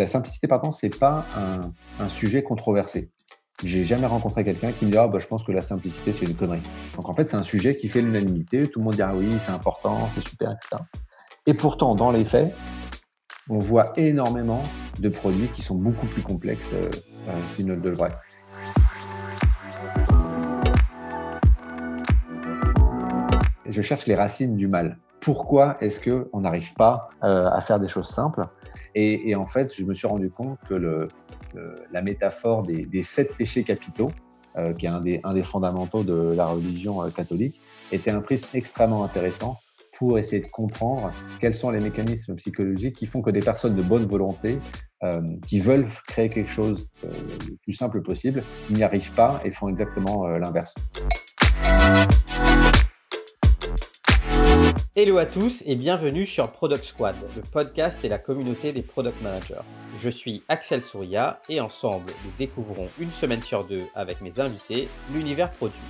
la simplicité, pardon, c'est pas un, sujet controversé. J'ai jamais rencontré quelqu'un qui me dit ah, bah, je pense que la simplicité c'est une connerie. Donc en fait c'est un sujet qui fait l'unanimité. Tout le monde dit ah oui c'est important, c'est super, etc. Et pourtant dans les faits, on voit énormément de produits qui sont beaucoup plus complexes euh, euh, qu'ils ne le devraient. Je cherche les racines du mal pourquoi est-ce qu'on n'arrive pas euh, à faire des choses simples et, en fait, je me suis rendu compte que la métaphore des, sept péchés capitaux, euh, qui est un des, un des, fondamentaux de la religion euh, catholique, était un prisme extrêmement intéressant pour essayer de comprendre quels sont les mécanismes psychologiques qui font que des personnes de bonne volonté, qui veulent créer quelque chose le plus simple possible, n'y arrivent pas et font exactement l'inverse. Hello à tous et bienvenue sur Product Squad, le podcast et la communauté des product managers. Je suis Axel Souria et ensemble, nous découvrons une semaine sur deux avec mes invités l'univers produit.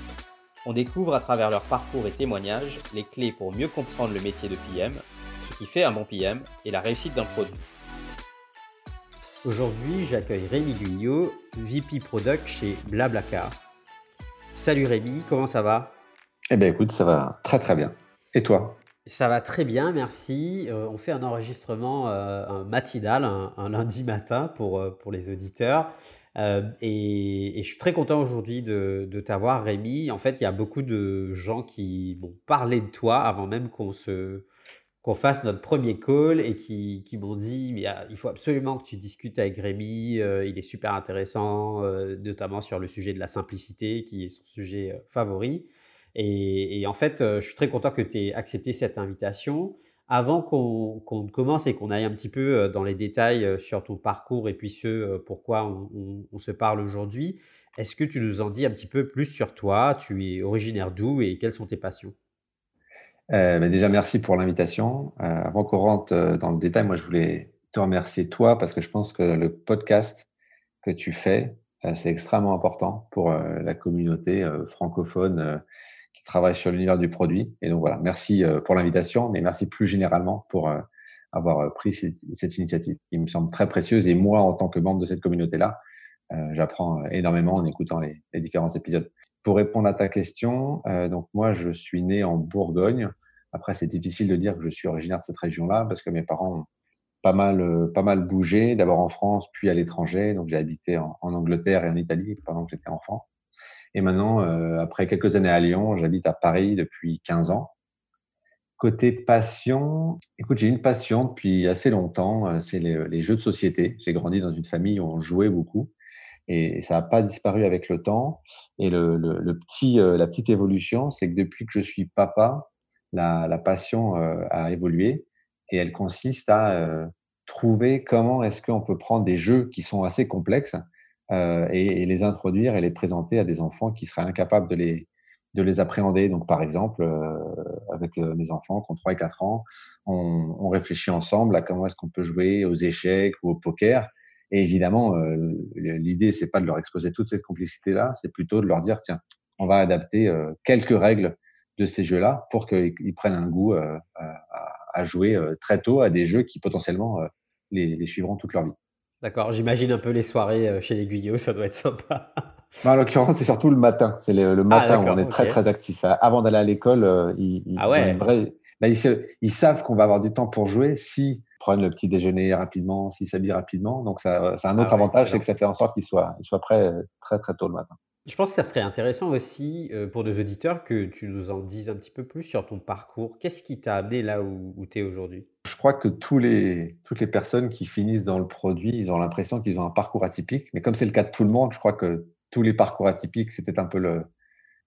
On découvre à travers leur parcours et témoignages les clés pour mieux comprendre le métier de PM, ce qui fait un bon PM et la réussite d'un produit. Aujourd'hui, j'accueille Rémi Guyot, VP Product chez Blablacar. Salut Rémi, comment ça va? Eh bien écoute, ça va très très bien. Et toi ça va très bien, merci. Euh, on fait un enregistrement euh, matinal, un, lundi matin pour, euh, pour les auditeurs. Et, je suis très content aujourd'hui de, de t'avoir, Rémi. En fait, il y a beaucoup de gens qui m'ont parlé de toi avant même qu'on se qu'on fasse notre premier call et qui, qui m'ont dit mais il faut absolument que tu discutes avec Rémi, il est super intéressant, notamment sur le sujet de la simplicité qui est son sujet favori. Et, en fait, euh, je suis très content que tu aies accepté cette invitation. Avant qu'on commence et qu'on aille un petit peu euh, dans les détails euh, sur ton parcours et puis ce pourquoi on, se parle aujourd'hui, est-ce que tu nous en dis un petit peu plus sur toi? Tu es originaire d'où et quelles sont tes passions? Déjà, merci pour l'invitation. avant qu'on rentre dans le détail, moi, je voulais te remercier toi parce que je pense que le podcast que tu fais, c'est extrêmement important pour la communauté francophone qui travaille sur l'univers du produit. Et donc voilà, merci euh, pour l'invitation, mais merci plus généralement pour euh, avoir euh, pris cette, initiative. Il me semble très précieuse et moi, en tant que membre de cette communauté-là, j'apprends énormément en écoutant les, différents épisodes. Pour répondre à ta question, donc moi, je suis né en Bourgogne. Après, c'est difficile de dire que je suis originaire de cette région-là parce que mes parents ont pas mal, pas mal bougé, d'abord en France, puis à l'étranger. Donc, j'ai habité en, en, Angleterre et en Italie pendant que j'étais enfant. Et maintenant, euh, après quelques années à Lyon, j'habite à Paris depuis 15 ans. Côté passion, écoute, j'ai une passion depuis assez longtemps, euh, c'est les, jeux de société. J'ai grandi dans une famille où on jouait beaucoup et ça n'a pas disparu avec le temps. Et le, petit, euh, la petite évolution, c'est que depuis que je suis papa, la, la passion a évolué et elle consiste à trouver comment est-ce qu'on peut prendre des jeux qui sont assez complexes euh, et, les introduire et les présenter à des enfants qui seraient incapables de les, de les appréhender. Donc, par exemple, euh, avec euh, mes enfants qui ont 3 et 4 ans, on, réfléchit ensemble à comment est-ce qu'on peut jouer aux échecs ou au poker. Et évidemment, l'idée, c'est pas de leur exposer toute cette complexité-là, c'est plutôt de leur dire, tiens, on va adapter quelques règles de ces jeux-là pour qu'ils prennent un goût à, jouer très tôt à des jeux qui potentiellement les suivront toute leur vie. D'accord, j'imagine un peu les soirées euh, chez les Guyot, ça doit être sympa. en l'occurrence, c'est surtout le matin. C'est le, ah, matin où on est très très actif. Avant d'aller à l'école, ils, ah bah, ils, savent qu'on va avoir du temps pour jouer si prennent le petit déjeuner rapidement, s'ils s'habillent rapidement. Donc ça, c'est un autre ah avantage, c'est que ça fait en sorte qu'ils soient, ils soient prêts euh, très très tôt le matin. Je pense que ça serait intéressant aussi pour nos auditeurs que tu nous en dises un petit peu plus sur ton parcours. Qu'est-ce qui t'a amené là où, où tu es aujourd'hui? Je crois que tous les, toutes les personnes qui finissent dans le produit, ils ont l'impression qu'ils ont un parcours atypique. Mais comme c'est le cas de tout le monde, je crois que tous les parcours atypiques, c'était un peu le...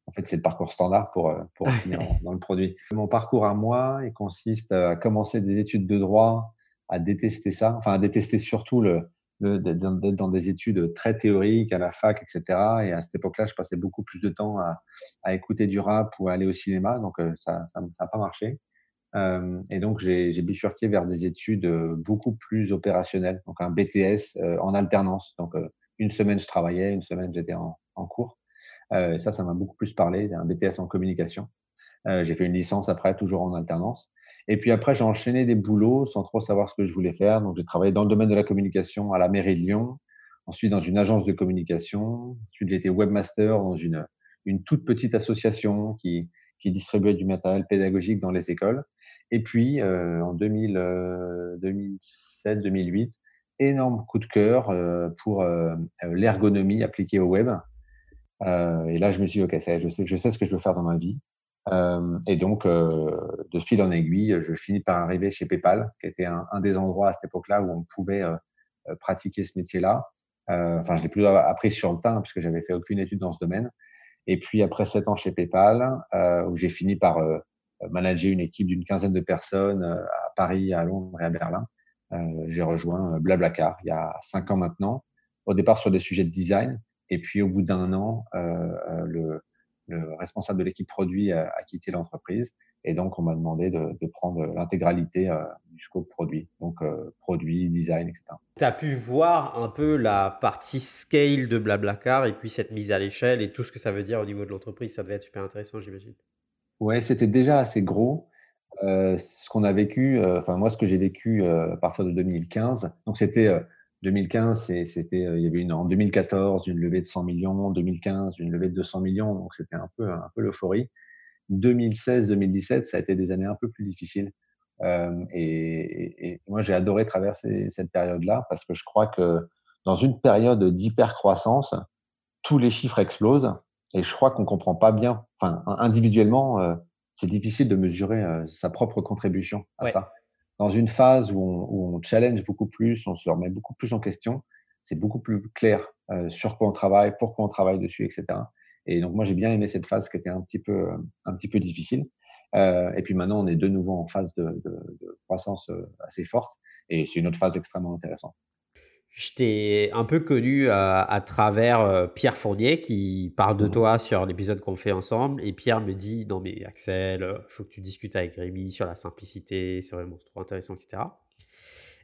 En fait, c'est le parcours standard pour, pour finir dans le produit. Mon parcours à moi, il consiste à commencer des études de droit, à détester ça, enfin à détester surtout le, d'être dans des études très théoriques à la fac, etc. Et à cette époque-là, je passais beaucoup plus de temps à, écouter du rap ou à aller au cinéma, donc euh, ça n'a pas marché. Euh, et donc, j'ai bifurqué vers des études euh, beaucoup plus opérationnelles, donc un BTS en alternance. Donc, une semaine, je travaillais, une semaine, j'étais en, en, cours. Ça, ça m'a beaucoup plus parlé, un BTS en communication. j'ai fait une licence après, toujours en alternance. Et puis après, j'ai enchaîné des boulots sans trop savoir ce que je voulais faire. Donc, j'ai travaillé dans le domaine de la communication à la mairie de Lyon, ensuite dans une agence de communication. Ensuite, j'ai été webmaster dans une, une toute petite association qui, qui distribuait du matériel pédagogique dans les écoles. Et puis, euh, en 2007-2008, énorme coup de cœur euh, pour euh, l'ergonomie appliquée au web. et là, je me suis dit, OK, je sais, je sais ce que je veux faire dans ma vie. Et donc, de fil en aiguille, je finis par arriver chez PayPal, qui était un, des endroits à cette époque-là où on pouvait pratiquer ce métier-là. Enfin, je l'ai plus appris sur le temps, puisque j'avais fait aucune étude dans ce domaine. Et puis, après sept ans chez PayPal, où j'ai fini par manager une équipe d'une quinzaine de personnes à Paris, à Londres et à Berlin, j'ai rejoint Blablacar il y a cinq ans maintenant. Au départ sur des sujets de design, et puis au bout d'un an, le, le responsable de l'équipe produit a, quitté l'entreprise. Et donc, on m'a demandé de, prendre l'intégralité euh, du scope produit. Donc, euh, produit, design, etc. Tu as pu voir un peu la partie scale de Blablacar et puis cette mise à l'échelle et tout ce que ça veut dire au niveau de l'entreprise. Ça devait être super intéressant, j'imagine. Ouais, c'était déjà assez gros. Euh, ce qu'on a vécu, enfin, moi, ce que j'ai vécu à partir de 2015, donc c'était 2015, c'était, euh, il y avait une, en 2014 une levée de 100 millions, 2015 une levée de 200 millions, donc c'était un peu, un peu l'euphorie. 2016, 2017, ça a été des années un peu plus difficiles. Euh, et, moi, j'ai adoré traverser cette période-là parce que je crois que dans une période d'hyper-croissance, tous les chiffres explosent et je crois qu'on comprend pas bien. Enfin, individuellement, euh, c'est difficile de mesurer sa propre contribution à ça dans une phase où on, challenge beaucoup plus, on se remet beaucoup plus en question, c'est beaucoup plus clair euh, sur quoi on travaille, pourquoi on travaille dessus, etc. Et donc moi j'ai bien aimé cette phase qui était un petit peu, euh, un petit peu difficile. Euh, et puis maintenant on est de nouveau en phase de croissance assez forte et c'est une autre phase extrêmement intéressante. Je t'ai un peu connu à, travers euh, Pierre Fournier qui parle de mmh. toi sur l'épisode qu'on fait ensemble. Et Pierre me dit Non, mais Axel, il euh, faut que tu discutes avec Rémi sur la simplicité, c'est vraiment trop intéressant, etc.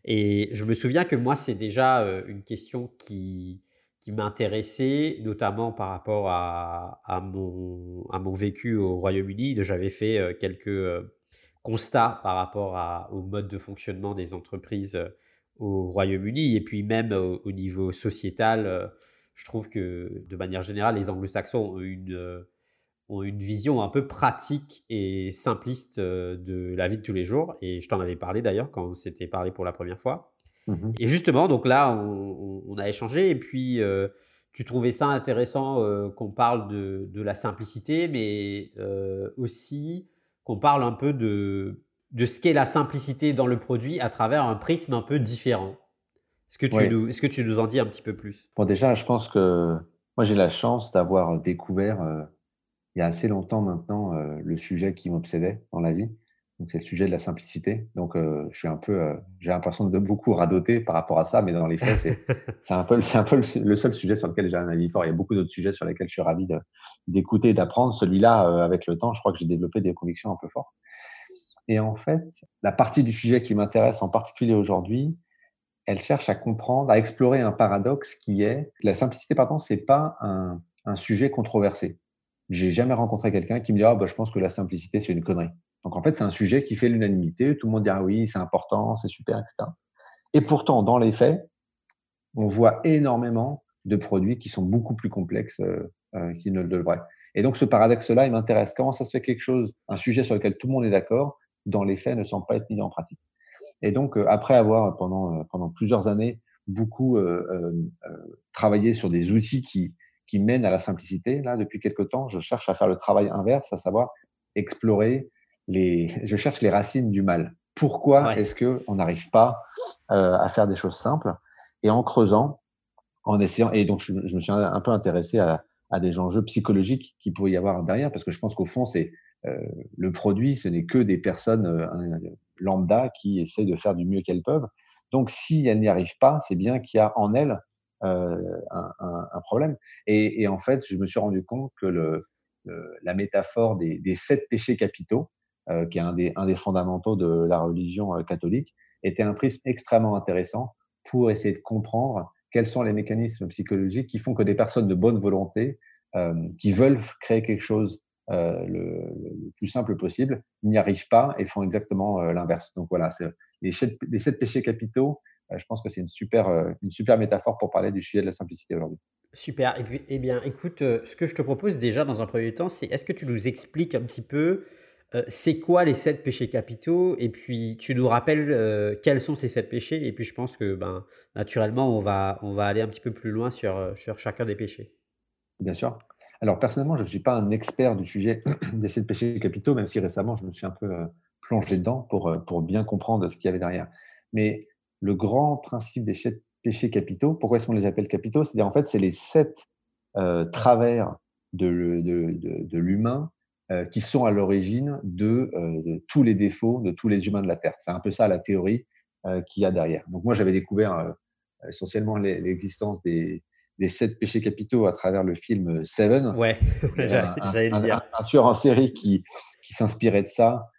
Et je me souviens que moi, c'est déjà euh, une question qui, qui m'intéressait, notamment par rapport à, à, mon, à mon vécu au Royaume-Uni. J'avais fait quelques constats par rapport à, au mode de fonctionnement des entreprises au Royaume-Uni et puis même au, niveau sociétal, euh, je trouve que de manière générale, les anglo-saxons ont une, euh, ont une vision un peu pratique et simpliste euh, de la vie de tous les jours. Et je t'en avais parlé d'ailleurs quand on s'était parlé pour la première fois. Mmh et justement, donc là, on, a échangé et puis tu trouvais ça intéressant qu'on parle de, de, la simplicité, mais aussi qu'on parle un peu de de ce qu'est la simplicité dans le produit à travers un prisme un peu différent. Est-ce que, tu nous, est-ce que tu nous en dis un petit peu plus? Bon, déjà, je pense que moi, j'ai la chance d'avoir découvert euh, il y a assez longtemps maintenant euh, le sujet qui m'obsédait dans la vie. Donc, c'est le sujet de la simplicité. Donc, euh, je suis un peu, j'ai l'impression de beaucoup radoter par rapport à ça, mais dans les faits, c'est, c'est un peu, c'est un peu le, seul sujet sur lequel j'ai un avis fort. Il y a beaucoup d'autres sujets sur lesquels je suis ravi d'écouter et d'apprendre. Celui-là, avec le temps, je crois que j'ai développé des convictions un peu fortes. Et en fait, la partie du sujet qui m'intéresse en particulier aujourd'hui, elle cherche à comprendre, à explorer un paradoxe qui est la simplicité, pardon, c'est pas un, sujet controversé. J'ai jamais rencontré quelqu'un qui me dit ah bah, je pense que la simplicité c'est une connerie. Donc en fait c'est un sujet qui fait l'unanimité. Tout le monde dit ah oui c'est important, c'est super, etc. Et pourtant dans les faits, on voit énormément de produits qui sont beaucoup plus complexes euh, euh, qu'ils ne le devraient. Et donc ce paradoxe-là, il m'intéresse. Comment ça se fait quelque chose, un sujet sur lequel tout le monde est d'accord, dans les faits, ne semble pas être mis en pratique. Et donc, euh, après avoir pendant, euh, pendant plusieurs années beaucoup euh, travaillé sur des outils qui, qui mènent à la simplicité, là, depuis quelques temps, je cherche à faire le travail inverse, à savoir explorer les, je cherche les racines du mal. Pourquoi est-ce que on n'arrive pas à faire des choses simples? Et en creusant, en essayant, et donc je, me suis un peu intéressé à, à des enjeux psychologiques qui pourrait y avoir derrière, parce que je pense qu'au fond, c'est euh, le produit, ce n'est que des personnes euh, lambda qui essaient de faire du mieux qu'elles peuvent. Donc, si elles n'y arrivent pas, c'est bien qu'il y a en elles euh, un, problème. Et, en fait, je me suis rendu compte que le, la métaphore des, sept péchés capitaux, qui est un des, un des, fondamentaux de la religion catholique, était un prisme extrêmement intéressant pour essayer de comprendre quels sont les mécanismes psychologiques qui font que des personnes de bonne volonté, qui veulent créer quelque chose le, le, plus simple possible, n'y arrivent pas et font exactement l'inverse. Donc voilà, les, les sept péchés capitaux, je pense que c'est une super, une super métaphore pour parler du sujet de la simplicité aujourd'hui. Super. Et eh bien, écoute, euh, ce que je te propose déjà dans un premier temps, c'est est-ce que tu nous expliques un petit peu euh, c'est quoi les sept péchés capitaux? Et puis tu nous rappelles euh, quels sont ces sept péchés? Et puis je pense que ben, naturellement on va, on va aller un petit peu plus loin sur, sur chacun des péchés. Bien sûr. Alors personnellement, je ne suis pas un expert du sujet des sept péchés capitaux, même si récemment je me suis un peu plongé dedans pour, pour bien comprendre ce qu'il y avait derrière. Mais le grand principe des sept péchés capitaux. Pourquoi est-ce qu'on les appelle capitaux? C'est-à-dire, en fait, c'est les sept euh, travers de, de, l'humain euh, qui sont à l'origine euh, de, tous les défauts de tous les humains de la Terre. C'est un peu ça la théorie qu'il y a derrière. Donc, moi, j'avais découvert essentiellement l'existence des, sept péchés capitaux à travers le film Seven. Ouais, j'allais le dire. Un, tueur en série qui, qui s'inspirait de ça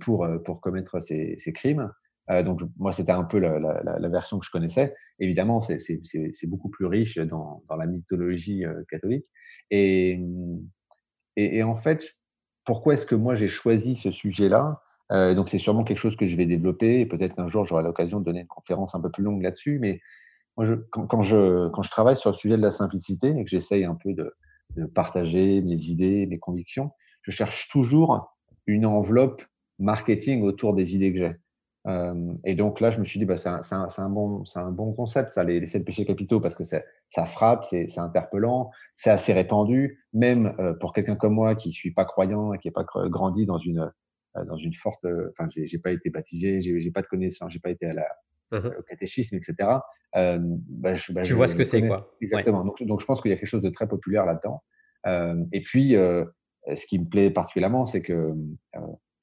pour, pour commettre ces crimes. Euh, donc, moi, c'était un peu la, version que je connaissais. Évidemment, c'est beaucoup plus riche dans, la mythologie euh, catholique. Et, et, en fait, pourquoi est-ce que moi j'ai choisi ce sujet-là? Euh, Donc, c'est sûrement quelque chose que je vais développer. Et peut-être qu'un jour, j'aurai l'occasion de donner une conférence un peu plus longue là-dessus. Mais moi, quand, je, travaille sur le sujet de la simplicité et que j'essaye un peu de partager mes idées, mes convictions, je cherche toujours une enveloppe marketing autour des idées que j'ai et donc là, je me suis dit, bah, c'est un, un, un, bon, un bon concept, ça, les, les sept péchés capitaux, parce que ça frappe, c'est interpellant, c'est assez répandu, même pour quelqu'un comme moi qui ne suis pas croyant et qui n'a pas grandi dans une, dans une forte. Enfin, j'ai pas été baptisé, j'ai pas de connaissances, j'ai pas été à la, mmh au catéchisme, etc. bah, bah, tu vois ce que c'est, quoi. Exactement. Donc, donc, je pense qu'il y a quelque chose de très populaire là-dedans. et puis, ce qui me plaît particulièrement, c'est que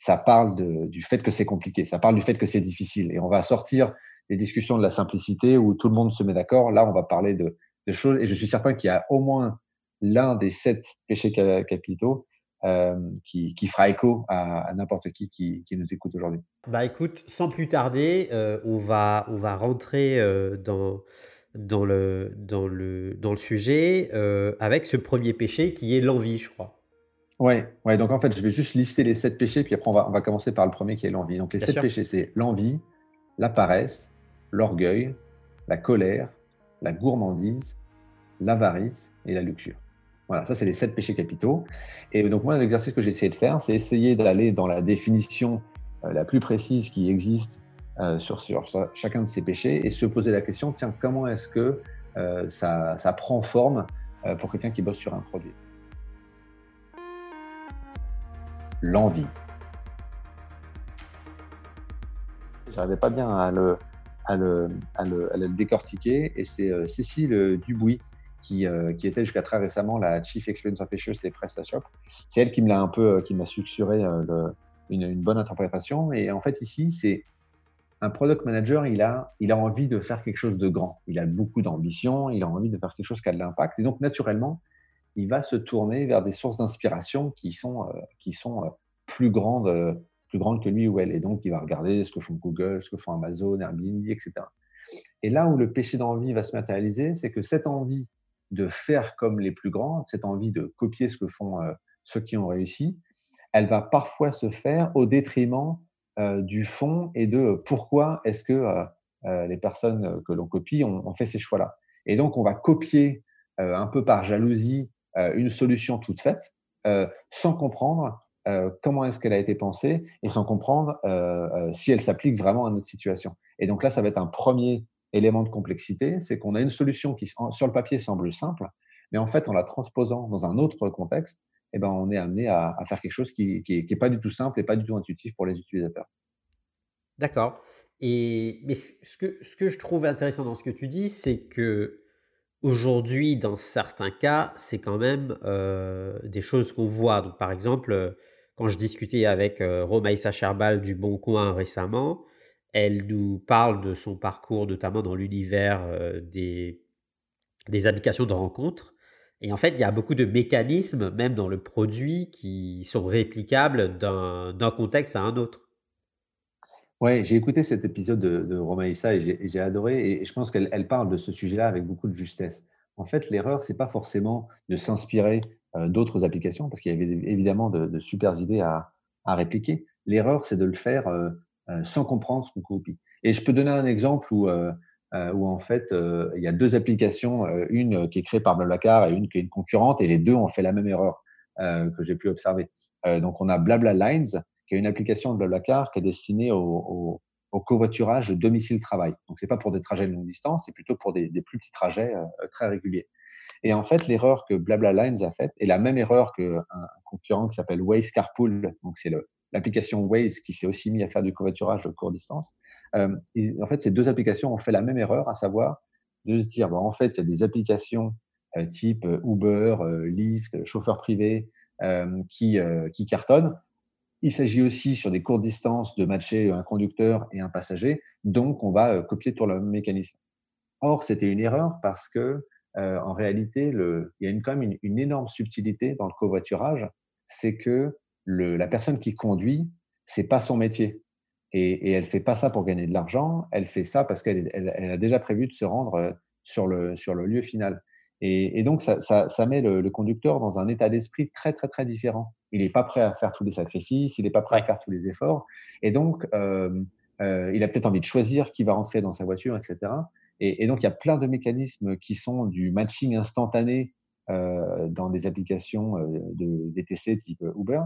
ça parle du fait que c'est compliqué, ça parle du fait que c'est difficile. Et on va sortir des discussions de la simplicité où tout le monde se met d'accord. Là, on va parler de, choses. Et je suis certain qu'il y a au moins l'un des sept péchés capitaux euh, qui, fera écho à, n'importe qui, qui, nous écoute aujourd'hui. Bah écoute, sans plus tarder, euh, on, va, on va rentrer euh, dans, dans, le, dans, le, dans le sujet avec ce premier péché qui est l'envie, je crois. Ouais, ouais, donc en fait, je vais juste lister les sept péchés, puis après, on va, on va commencer par le premier qui est l'envie. Donc, les sept péchés, c'est l'envie, la paresse, l'orgueil, la colère, la gourmandise, l'avarice et la luxure. Voilà, ça, c'est les sept péchés capitaux. Et donc, moi, l'exercice que j'ai essayé de faire, c'est essayer d'aller dans la définition euh, la plus précise qui existe euh, sur, sur, chacun de ces péchés et se poser la question tiens, comment est-ce que euh, ça, ça, prend forme pour quelqu'un qui bosse sur un produit? L'envie. J'arrivais pas bien à le, à le, à le, décortiquer et c'est euh, Cécile Dubuis qui, euh, qui était jusqu'à très récemment la Chief Experience Officer chez PrestaShop. C'est elle qui me l'a un peu, euh, qui m'a suggéré une, une, bonne interprétation. Et en fait, ici, c'est un product manager, il a, il a envie de faire quelque chose de grand. Il a beaucoup d'ambition, il a envie de faire quelque chose qui a de l'impact. Et donc, naturellement, il va se tourner vers des sources d'inspiration qui sont, euh, qui sont euh, plus, grandes, euh, plus grandes que lui ou elle. Et donc, il va regarder ce que font Google, ce que font Amazon, Airbnb, etc. Et là où le péché d'envie va se matérialiser, c'est que cette envie de faire comme les plus grands, cette envie de copier ce que font ceux qui ont réussi, elle va parfois se faire au détriment du fond et de pourquoi est-ce que les personnes que l'on copie ont, fait ces choix-là. Et donc, on va copier un peu par jalousie une solution toute faite, euh, sans comprendre euh, comment est-ce qu'elle a été pensée et sans comprendre si elle s'applique vraiment à notre situation. Et donc là, ça va être un premier élément de complexité, c'est qu'on a une solution qui, sur le papier, semble simple, mais en fait, en la transposant dans un autre contexte, eh ben, on est amené à, faire quelque chose qui n'est pas du tout simple et pas du tout intuitif pour les utilisateurs. D'accord. Et mais ce que, ce que je trouve intéressant dans ce que tu dis, c'est que Aujourd'hui, dans certains cas, c'est quand même euh, des choses qu'on voit. Donc, par exemple, euh, quand je discutais avec euh, Romaïssa Cherbal du Bon Coin récemment, elle nous parle de son parcours, notamment dans l'univers des, des applications de rencontres. Et en fait, il y a beaucoup de mécanismes, même dans le produit, qui sont réplicables d'un contexte à un autre. Ouais, j'ai écouté cet épisode de, de Romaïssa et j'ai adoré. Et je pense qu'elle parle de ce sujet-là avec beaucoup de justesse. En fait, l'erreur, c'est pas forcément de s'inspirer d'autres applications, parce qu'il y avait évidemment de, de super idées à, à répliquer. L'erreur, c'est de le faire sans comprendre ce qu'on copie. Et je peux donner un exemple où, où en fait, il y a deux applications, une qui est créée par Blablacar et une qui est une concurrente, et les deux ont fait la même erreur que j'ai pu observer. donc, on a Blabla Lines, qui est une application de Blablacar qui est destinée au, au covoiturage domicile-travail. Donc, c'est pas pour des trajets de longue distance, c'est plutôt pour des, plus petits trajets euh, très réguliers. Et en fait, l'erreur que Blabla Lines a faite est la même erreur qu'un concurrent qui s'appelle Waze Carpool. Donc, c'est l'application Waze qui s'est aussi mis à faire du covoiturage de courte distance. Euh, en fait, ces deux applications ont fait la même erreur, à savoir de se dire, bon, en fait, il y a des applications euh, type Uber, Lyft, chauffeur privé qui, qui cartonnent. Il s'agit aussi sur des courtes distances de matcher un conducteur et un passager, donc on va euh, copier tout le même mécanisme. Or, c'était une erreur parce que euh, en réalité, il y a une, quand même une, énorme subtilité dans le covoiturage, c'est que la personne qui conduit, c'est pas son métier. Et, et elle fait pas ça pour gagner de l'argent, elle fait ça parce qu'elle elle, elle a déjà prévu de se rendre euh, sur le lieu final. Et, et donc, ça, ça, ça met le, le, conducteur dans un état d'esprit très, très, très différent il n'est pas prêt à faire tous les sacrifices, il n'est pas prêt à faire tous les efforts. Et donc, euh, euh, il a peut-être envie de choisir qui va rentrer dans sa voiture, etc. Et, donc, il y a plein de mécanismes qui sont du matching instantané euh, dans des applications de DTC type Uber,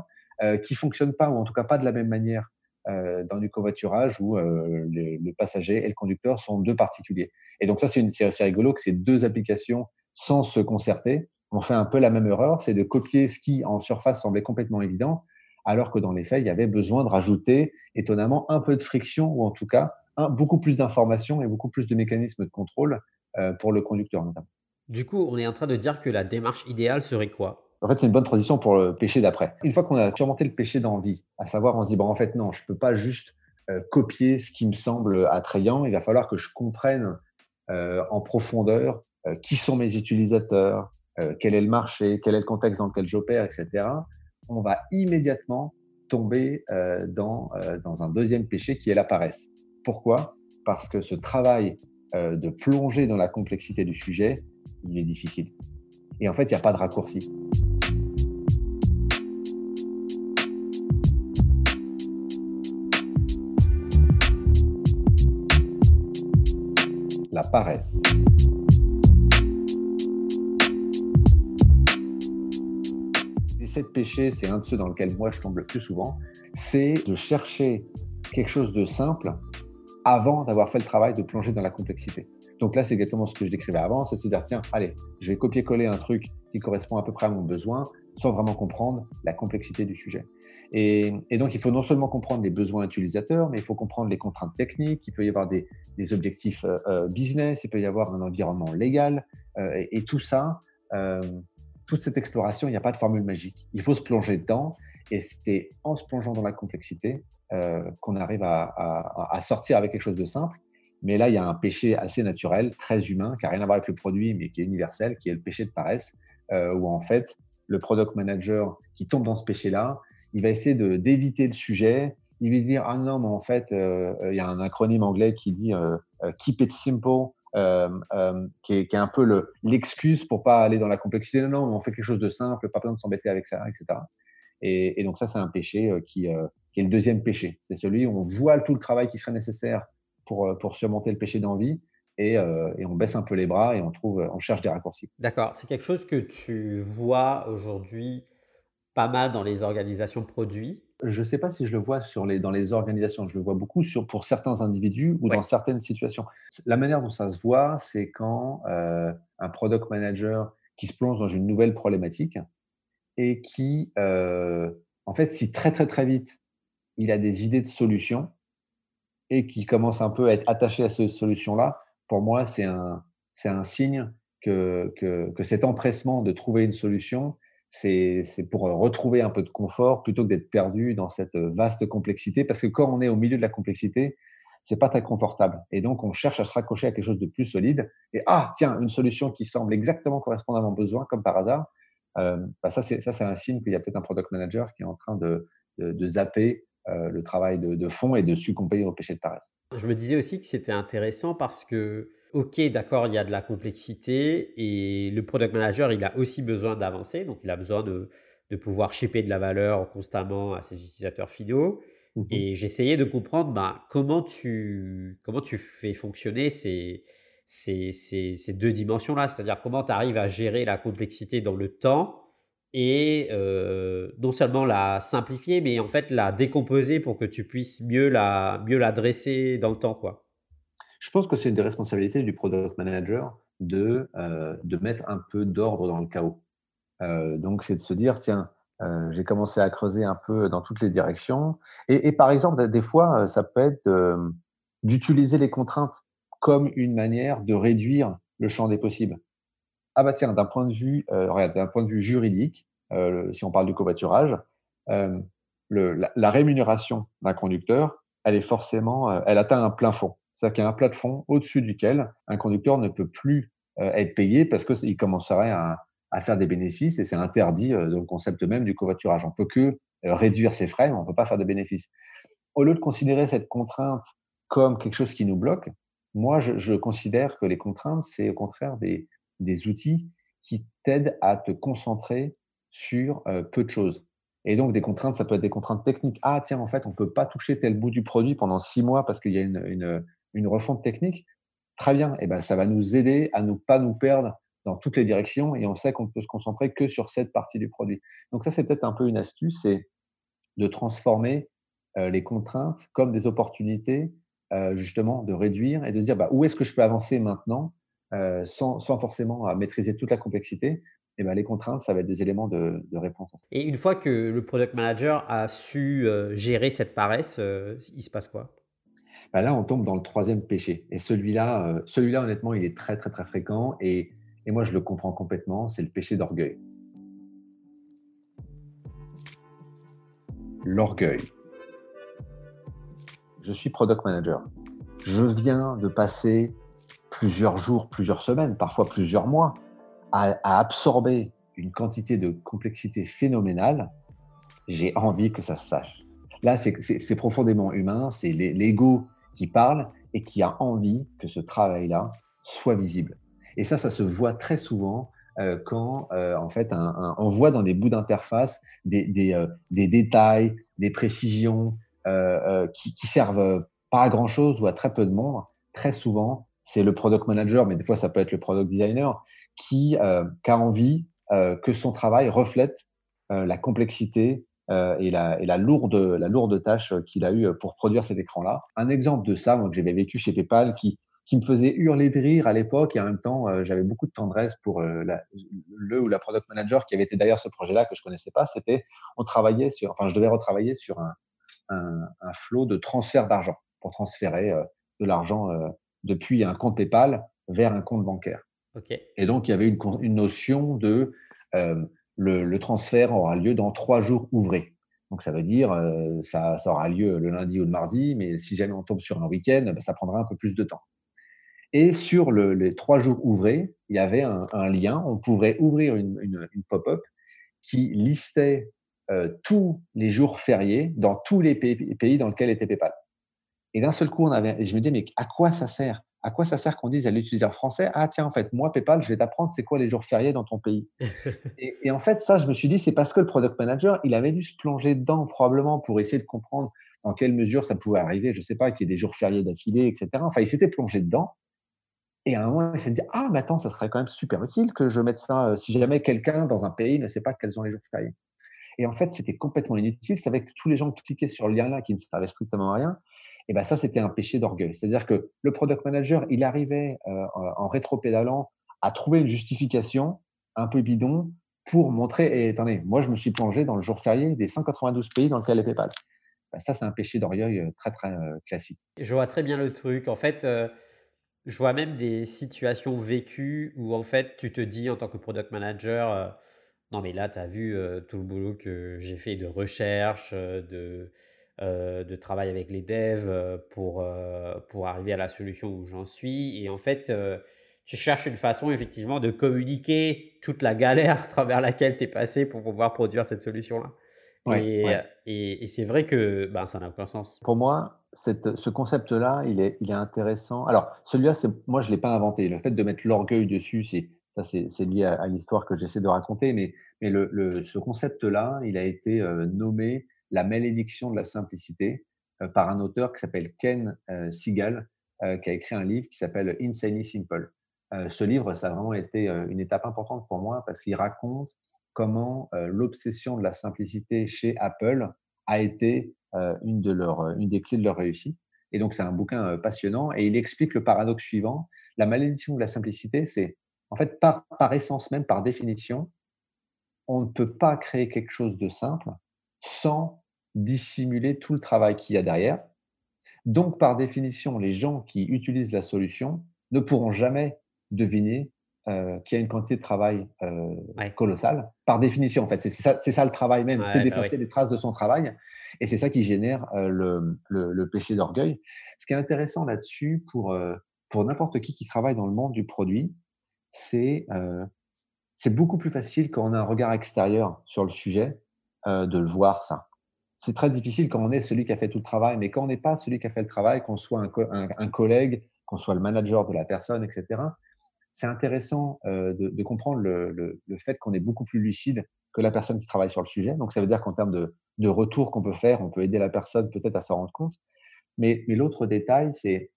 qui ne fonctionnent pas, ou en tout cas pas de la même manière dans du covoiturage où le, passager et le conducteur sont deux particuliers. Et donc ça, c'est rigolo que ces deux applications, sans se concerter, on fait un peu la même erreur, c'est de copier ce qui en surface semblait complètement évident, alors que dans les faits, il y avait besoin de rajouter étonnamment un peu de friction, ou en tout cas beaucoup plus d'informations et beaucoup plus de mécanismes de contrôle euh, pour le conducteur notamment. Du coup, on est en train de dire que la démarche idéale serait quoi? En fait, c'est une bonne transition pour le péché d'après. Une fois qu'on a surmonté le péché d'envie, à savoir, on se dit, bon, en fait, non, je ne peux pas juste euh, copier ce qui me semble attrayant, il va falloir que je comprenne euh, en profondeur qui sont mes utilisateurs, euh, quel est le marché, quel est le contexte dans lequel j'opère, etc., on va immédiatement tomber euh, dans, euh, dans un deuxième péché qui est la paresse. Pourquoi? Parce que ce travail de plonger dans la complexité du sujet, il est difficile. Et en fait, il n'y a pas de raccourci. La paresse. Sept péchés, c'est un de ceux dans lesquels moi je tombe le plus souvent, c'est de chercher quelque chose de simple avant d'avoir fait le travail de plonger dans la complexité. Donc là, c'est exactement ce que je décrivais avant, c'est de se dire, tiens, allez, je vais copier-coller un truc qui correspond à peu près à mon besoin sans vraiment comprendre la complexité du sujet. Et, donc, il faut non seulement comprendre les besoins utilisateurs, mais il faut comprendre les contraintes techniques, il peut y avoir des, objectifs euh, euh, business, il peut y avoir un environnement légal, euh, et, tout ça, toute cette exploration, il n'y a pas de formule magique. Il faut se plonger dedans et c'est en se plongeant dans la complexité euh, qu'on arrive à, sortir avec quelque chose de simple. Mais là, il y a un péché assez naturel, très humain, qui n'a rien à voir avec le produit, mais qui est universel, qui est le péché de paresse, euh, où en fait, le product manager qui tombe dans ce péché-là, il va essayer d'éviter le sujet. Il va dire Ah non, mais en fait, euh, il y a un acronyme anglais qui dit Keep it simple. Euh, euh, qui, est, un peu l'excuse pour pas aller dans la complexité. Non, non, on fait quelque chose de simple, pas besoin de s'embêter avec ça, etc. Et, donc ça, c'est un péché euh, qui, qui, est le deuxième péché. C'est celui où on voit tout le travail qui serait nécessaire pour, pour surmonter le péché d'envie. Et, et, on baisse un peu les bras et on trouve, on cherche des raccourcis. D'accord. C'est quelque chose que tu vois aujourd'hui pas mal dans les organisations produits je ne sais pas si je le vois sur les, dans les organisations, je le vois beaucoup sur, pour certains individus ou dans certaines situations. La manière dont ça se voit, c'est quand euh, un product manager qui se plonge dans une nouvelle problématique et qui, euh, en fait, si très très très vite, il a des idées de solutions et qui commence un peu à être attaché à ces solutions-là, pour moi, c'est un, c'est un signe que, que, que cet empressement de trouver une solution c'est pour retrouver un peu de confort plutôt que d'être perdu dans cette vaste complexité. Parce que quand on est au milieu de la complexité, c'est pas très confortable. Et donc, on cherche à se raccrocher à quelque chose de plus solide. Et ah, tiens, une solution qui semble exactement correspondre à mon besoin, comme par hasard. Euh, bah ça, c'est un signe qu'il y a peut-être un product manager qui est en train de, de, zapper le travail de, fond et de succomber au péché de paresse. Je me disais aussi que c'était intéressant parce que, ok, d'accord, il y a de la complexité et le product manager, il a aussi besoin d'avancer, donc il a besoin de, de pouvoir shipper de la valeur constamment à ses utilisateurs finaux. Mmh et j'essayais de comprendre bah, comment, tu, comment tu fais fonctionner ces, ces, ces, deux dimensions-là, c'est-à-dire comment tu arrives à gérer la complexité dans le temps et euh, non seulement la simplifier, mais en fait la décomposer pour que tu puisses mieux la mieux l'adresser dans le temps, quoi. Je pense que c'est une des responsabilités du product manager de, euh, de mettre un peu d'ordre dans le chaos. Euh, donc, c'est de se dire, tiens, euh, j'ai commencé à creuser un peu dans toutes les directions. Et, par exemple, des fois, ça peut être d'utiliser les contraintes comme une manière de réduire le champ des possibles. Ah bah tiens, d'un point de vue, d'un point de vue juridique, si on parle du covoiturage, le, la, rémunération d'un conducteur, elle est forcément, elle atteint un plein fond. C'est-à-dire qu'il y a un plafond au-dessus duquel un conducteur ne peut plus être payé parce qu'il commencerait à, à faire des bénéfices et c'est interdit euh, dans le concept même du covoiturage. On peut que euh, réduire ses frais, mais on ne peut pas faire de bénéfices. Au lieu de considérer cette contrainte comme quelque chose qui nous bloque, moi, je, considère que les contraintes, c'est au contraire des, des outils qui t'aident à te concentrer sur euh, peu de choses. Et donc, des contraintes, ça peut être des contraintes techniques. Ah, tiens, en fait, on ne peut pas toucher tel bout du produit pendant six mois parce qu'il y a une, une, refonte technique. Très bien. Et eh ben, ça va nous aider à ne pas nous perdre dans toutes les directions et on sait qu'on peut se concentrer que sur cette partie du produit. Donc ça, c'est peut-être un peu une astuce, c'est de transformer euh, les contraintes comme des opportunités, euh, justement, de réduire et de dire bah, où est-ce que je peux avancer maintenant euh, sans, sans, forcément maîtriser toute la complexité? Et ben, les contraintes, ça va être des éléments de réponse. Et une fois que le product manager a su gérer cette paresse, il se passe quoi? Bah Là, on tombe dans le troisième péché. Et celui-là, celui-là, honnêtement, il est très, très, très fréquent. Et et moi, je le comprends complètement, c'est le péché d'orgueil. L'orgueil. Je suis product manager. Je viens de passer plusieurs jours, plusieurs semaines, parfois plusieurs mois, à, absorber une quantité de complexité phénoménale. J'ai envie que ça se sache. Là, c'est profondément humain, c'est l'ego qui parle et qui a envie que ce travail-là soit visible. Et ça, ça se voit très souvent euh, quand, euh, en fait, on voit dans des bouts d'interface des, euh, détails, des précisions qui, qui, servent pas à grand chose ou à très peu de monde. Très souvent, c'est le product manager, mais des fois, ça peut être le product designer qui, qui a envie que son travail reflète la complexité et, la, et la, lourde, la lourde tâche qu'il a eue pour produire cet écran-là. Un exemple de ça, moi, que j'avais vécu chez PayPal, qui, qui me faisait hurler de rire à l'époque et en même temps euh, j'avais beaucoup de tendresse pour euh, le ou la product manager qui avait été d'ailleurs ce projet-là que je connaissais pas. C'était on travaillait sur, enfin je devais retravailler sur un, un, flot de transfert d'argent pour transférer euh, de l'argent depuis un compte PayPal vers un compte bancaire. Et donc il y avait une, une notion de le, transfert aura lieu dans trois jours ouvrés. Donc ça veut dire ça, ça, aura lieu le lundi ou le mardi, mais si jamais on tombe sur un week-end, ben, ça prendra un peu plus de temps. Et sur les trois jours ouvrés, il y avait un, lien. On pourrait ouvrir une, pop-up qui listait euh, tous les jours fériés dans tous les pays, dans lesquels était PayPal. Et d'un seul coup, on avait, je me dis, mais à quoi ça sert? À quoi ça sert qu'on dise à l'utilisateur français, ah tiens, en fait, moi, PayPal, je vais t'apprendre c'est quoi les jours fériés dans ton pays. et, et, en fait, ça, je me suis dit, c'est parce que le product manager, il avait dû se plonger dedans probablement pour essayer de comprendre dans quelle mesure ça pouvait arriver, je ne sais pas, qu'il y ait des jours fériés d'affilée, etc. Enfin, il s'était plongé dedans. Et à un moment, il s'est dit Ah, mais attends, ça serait quand même super utile que je mette ça euh, si jamais quelqu'un dans un pays ne sait pas quels sont les jours fériés. Et en fait, c'était complètement inutile. Ça que tous les gens qui cliquaient sur le lien-là qui ne servaient strictement à rien. Et ben ça, c'était un péché d'orgueil. C'est-à-dire que le product manager, il arrivait euh, en rétro-pédalant à trouver une justification un peu bidon pour montrer et attendez, moi, je me suis plongé dans le jour férié des 192 pays dans lesquels est PayPal. Ben, ça, c'est un péché d'orgueil euh, très, très classique. Je vois très bien le truc. En fait, je vois même des situations vécues où en fait tu te dis en tant que product manager, euh, non mais là tu as vu euh, tout le boulot que j'ai fait de recherche, euh, de, de travail avec les devs pour, pour arriver à la solution où j'en suis. Et en fait, tu cherches une façon effectivement de communiquer toute la galère à travers laquelle tu es passé pour pouvoir produire cette solution-là. et, c'est vrai que ben, ça n'a aucun sens. Pour moi, ce concept-là, il est, il est intéressant. Alors, celui-là, moi, je ne l'ai pas inventé. Le fait de mettre l'orgueil dessus, c'est, ça, c'est, lié à, l'histoire que j'essaie de raconter. Mais, mais le, ce concept-là, il a été euh, nommé la malédiction de la simplicité euh, par un auteur qui s'appelle Ken euh, Seagal, qui a écrit un livre qui s'appelle Insanely Simple. ce livre, ça a vraiment été une étape importante pour moi parce qu'il raconte comment l'obsession de la simplicité chez Apple a été une, de une des clés de leur réussite. Et donc, c'est un bouquin passionnant et il explique le paradoxe suivant. La malédiction de la simplicité, c'est en fait, par essence même, par définition, on ne peut pas créer quelque chose de simple sans dissimuler tout le travail qu'il y a derrière. Donc, par définition, les gens qui utilisent la solution ne pourront jamais deviner euh, qu'il y a une quantité de travail euh, colossale, par définition, en fait. C'est ça, ça, le travail même, c'est bah d'effacer les traces de son travail. Et c'est ça qui génère euh, le, le, péché d'orgueil. Ce qui est intéressant là-dessus, pour, pour n'importe qui qui travaille dans le monde du produit, c'est c'est beaucoup plus facile quand on a un regard extérieur sur le sujet de le voir, ça. C'est très difficile quand on est celui qui a fait tout le travail, mais quand on n'est pas celui qui a fait le travail, qu'on soit un, un collègue, qu'on soit le manager de la personne, etc., c'est intéressant de, comprendre le, fait qu'on est beaucoup plus lucide que la personne qui travaille sur le sujet. Donc, ça veut dire qu'en termes de, retour qu'on peut faire, on peut aider la personne peut-être à s'en rendre compte. Mais, l'autre détail, c'est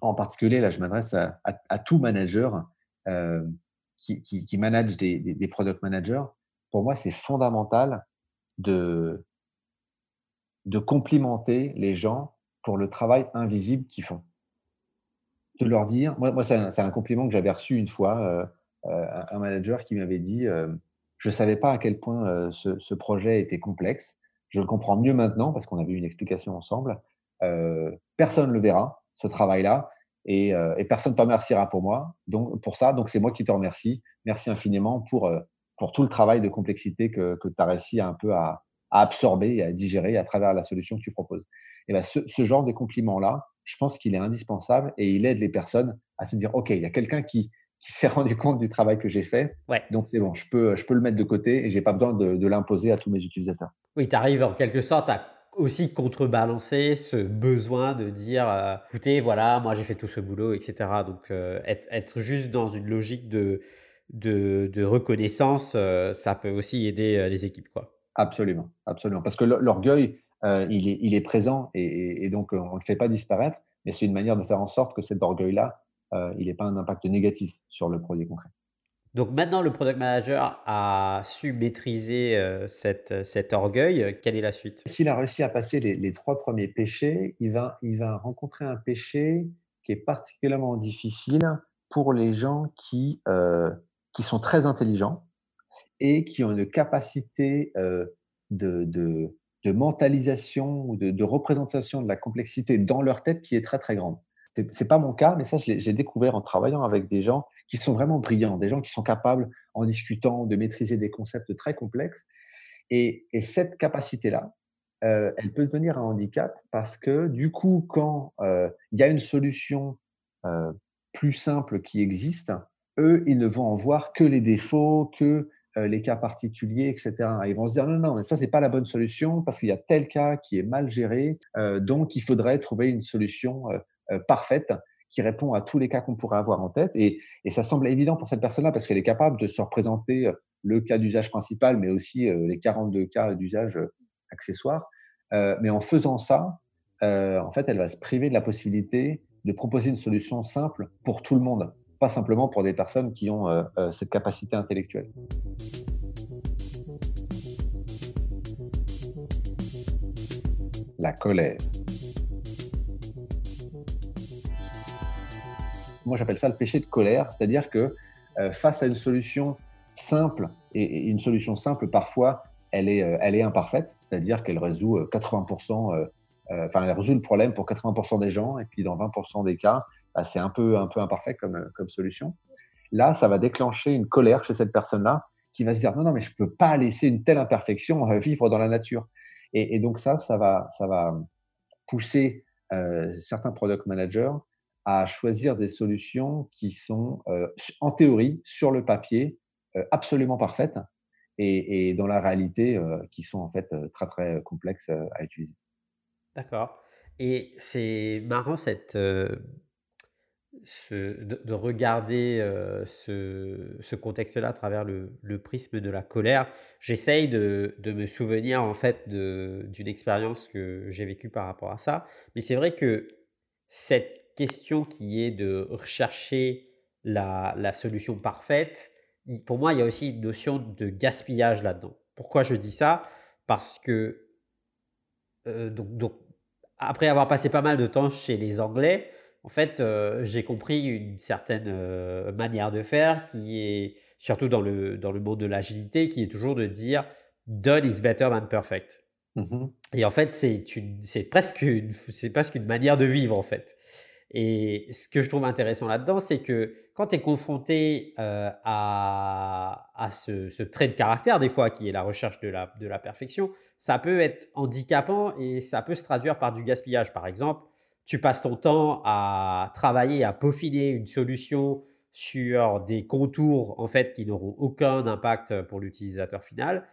en particulier, là, je m'adresse à, tout manager qui, manage des, des, product managers. Pour moi, c'est fondamental de, complimenter les gens pour le travail invisible qu'ils font. De leur dire, moi, moi c'est un, compliment que j'avais reçu une fois, euh, euh, un manager qui m'avait dit, euh, je ne savais pas à quel point ce, projet était complexe, je le comprends mieux maintenant parce qu'on avait eu une explication ensemble, personne ne le verra, ce travail-là, et, personne ne te remerciera pour moi, donc, pour ça, donc c'est moi qui te remercie, merci infiniment pour, pour tout le travail de complexité que, que tu as réussi un peu à, absorber et à digérer à travers la solution que tu proposes. Et ben ce, ce genre de compliments-là, je pense qu'il est indispensable et il aide les personnes à se dire, OK, il y a quelqu'un qui, s'est rendu compte du travail que j'ai fait. Donc, c'est bon, je peux, je peux le mettre de côté et je n'ai pas besoin de, l'imposer à tous mes utilisateurs. Oui, tu arrives en quelque sorte à aussi contrebalancer ce besoin de dire, euh, écoutez, voilà, moi j'ai fait tout ce boulot, etc. Donc, euh, être, juste dans une logique de, de, reconnaissance, euh, ça peut aussi aider les équipes. Quoi. Absolument, absolument. Parce que l'orgueil, euh, il, est, présent et, donc on ne le fait pas disparaître, mais c'est une manière de faire en sorte que cet orgueil-là, euh, il n'ait pas un impact négatif sur le produit concret. Donc maintenant, le product manager a su maîtriser euh, cet orgueil. Quelle est la suite? S'il a réussi à passer les, trois premiers péchés, il va, il va rencontrer un péché qui est particulièrement difficile pour les gens qui, qui sont très intelligents et qui ont une capacité de, de mentalisation ou de, représentation de la complexité dans leur tête qui est très très grande. Ce n'est pas mon cas, mais ça, j'ai découvert en travaillant avec des gens qui sont vraiment brillants, des gens qui sont capables, en discutant, de maîtriser des concepts très complexes. Et, cette capacité-là, euh, elle peut devenir un handicap parce que du coup, quand euh, il y a une solution euh, plus simple qui existe, eux, ils ne vont en voir que les défauts, que euh, les cas particuliers, etc. ils vont se dire non, non, mais ça, c'est pas la bonne solution parce qu'il y a tel cas qui est mal géré. Euh, donc, il faudrait trouver une solution euh, parfaite qui répond à tous les cas qu'on pourrait avoir en tête. Et, ça semble évident pour cette personne-là parce qu'elle est capable de se représenter le cas d'usage principal, mais aussi les 42 cas d'usage accessoire. mais en faisant ça, en fait, elle va se priver de la possibilité de proposer une solution simple pour tout le monde pas simplement pour des personnes qui ont euh, euh, cette capacité intellectuelle. La colère. Moi, j'appelle ça le péché de colère, c'est-à-dire que euh, face à une solution simple, et, une solution simple, parfois, elle est, elle est imparfaite, c'est-à-dire qu'elle résout 80%, enfin, elle résout le problème pour 80% des gens, et puis dans 20% des cas, bah, c'est un peu, un peu imparfait comme, comme solution. Là, ça va déclencher une colère chez cette personne-là qui va se dire non, non, mais je ne peux pas laisser une telle imperfection euh, vivre dans la nature. Et, donc ça, ça va, ça va pousser euh, certains product managers à choisir des solutions qui sont, euh, en théorie, sur le papier, absolument parfaites, et, dans la réalité qui sont en fait très très complexes à utiliser. D'accord. Et c'est marrant cette, de, regarder ce, contexte-là à travers le, prisme de la colère. J'essaye de, me souvenir en fait d'une expérience que j'ai vécue par rapport à ça. Mais c'est vrai que cette question qui est de rechercher la, solution parfaite, pour moi, il y a aussi une notion de gaspillage là-dedans. Pourquoi je dis ça? Parce que donc, après avoir passé pas mal de temps chez les Anglais, en fait, euh, j'ai compris une certaine euh, manière de faire qui est, surtout dans le, dans le monde de l'agilité, qui est toujours de dire done is better than perfect. Mmh Et en fait, c'est presque, une, presque une manière de vivre, en fait. Et ce que je trouve intéressant là-dedans, c'est que quand tu es confronté euh, à, à ce, ce, trait de caractère, des fois, qui est la recherche de la, de la perfection, ça peut être handicapant et ça peut se traduire par du gaspillage. Par exemple, tu passes ton temps à travailler, à peaufiner une solution sur des contours en fait qui n'auront aucun impact pour l'utilisateur final.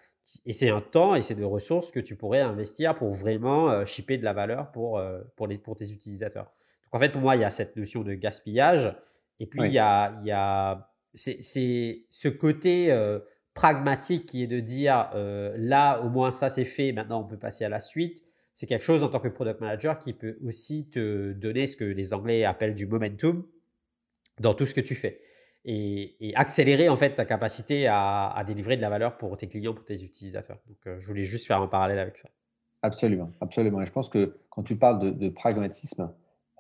Et c'est un temps et c'est des ressources que tu pourrais investir pour vraiment euh, shipper de la valeur pour, euh, pour, les, pour tes utilisateurs. Donc en fait, pour moi, il y a cette notion de gaspillage. Et puis, il y a, il y a c'est, ce côté euh, pragmatique qui est de dire là, au moins ça c'est fait, maintenant on peut passer à la suite c'est quelque chose en tant que product manager qui peut aussi te donner ce que les Anglais appellent du momentum dans tout ce que tu fais. Et, accélérer en fait ta capacité à, délivrer de la valeur pour tes clients, pour tes utilisateurs. Donc, euh, je voulais juste faire un parallèle avec ça. Absolument, absolument. Et je pense que quand tu parles de, pragmatisme,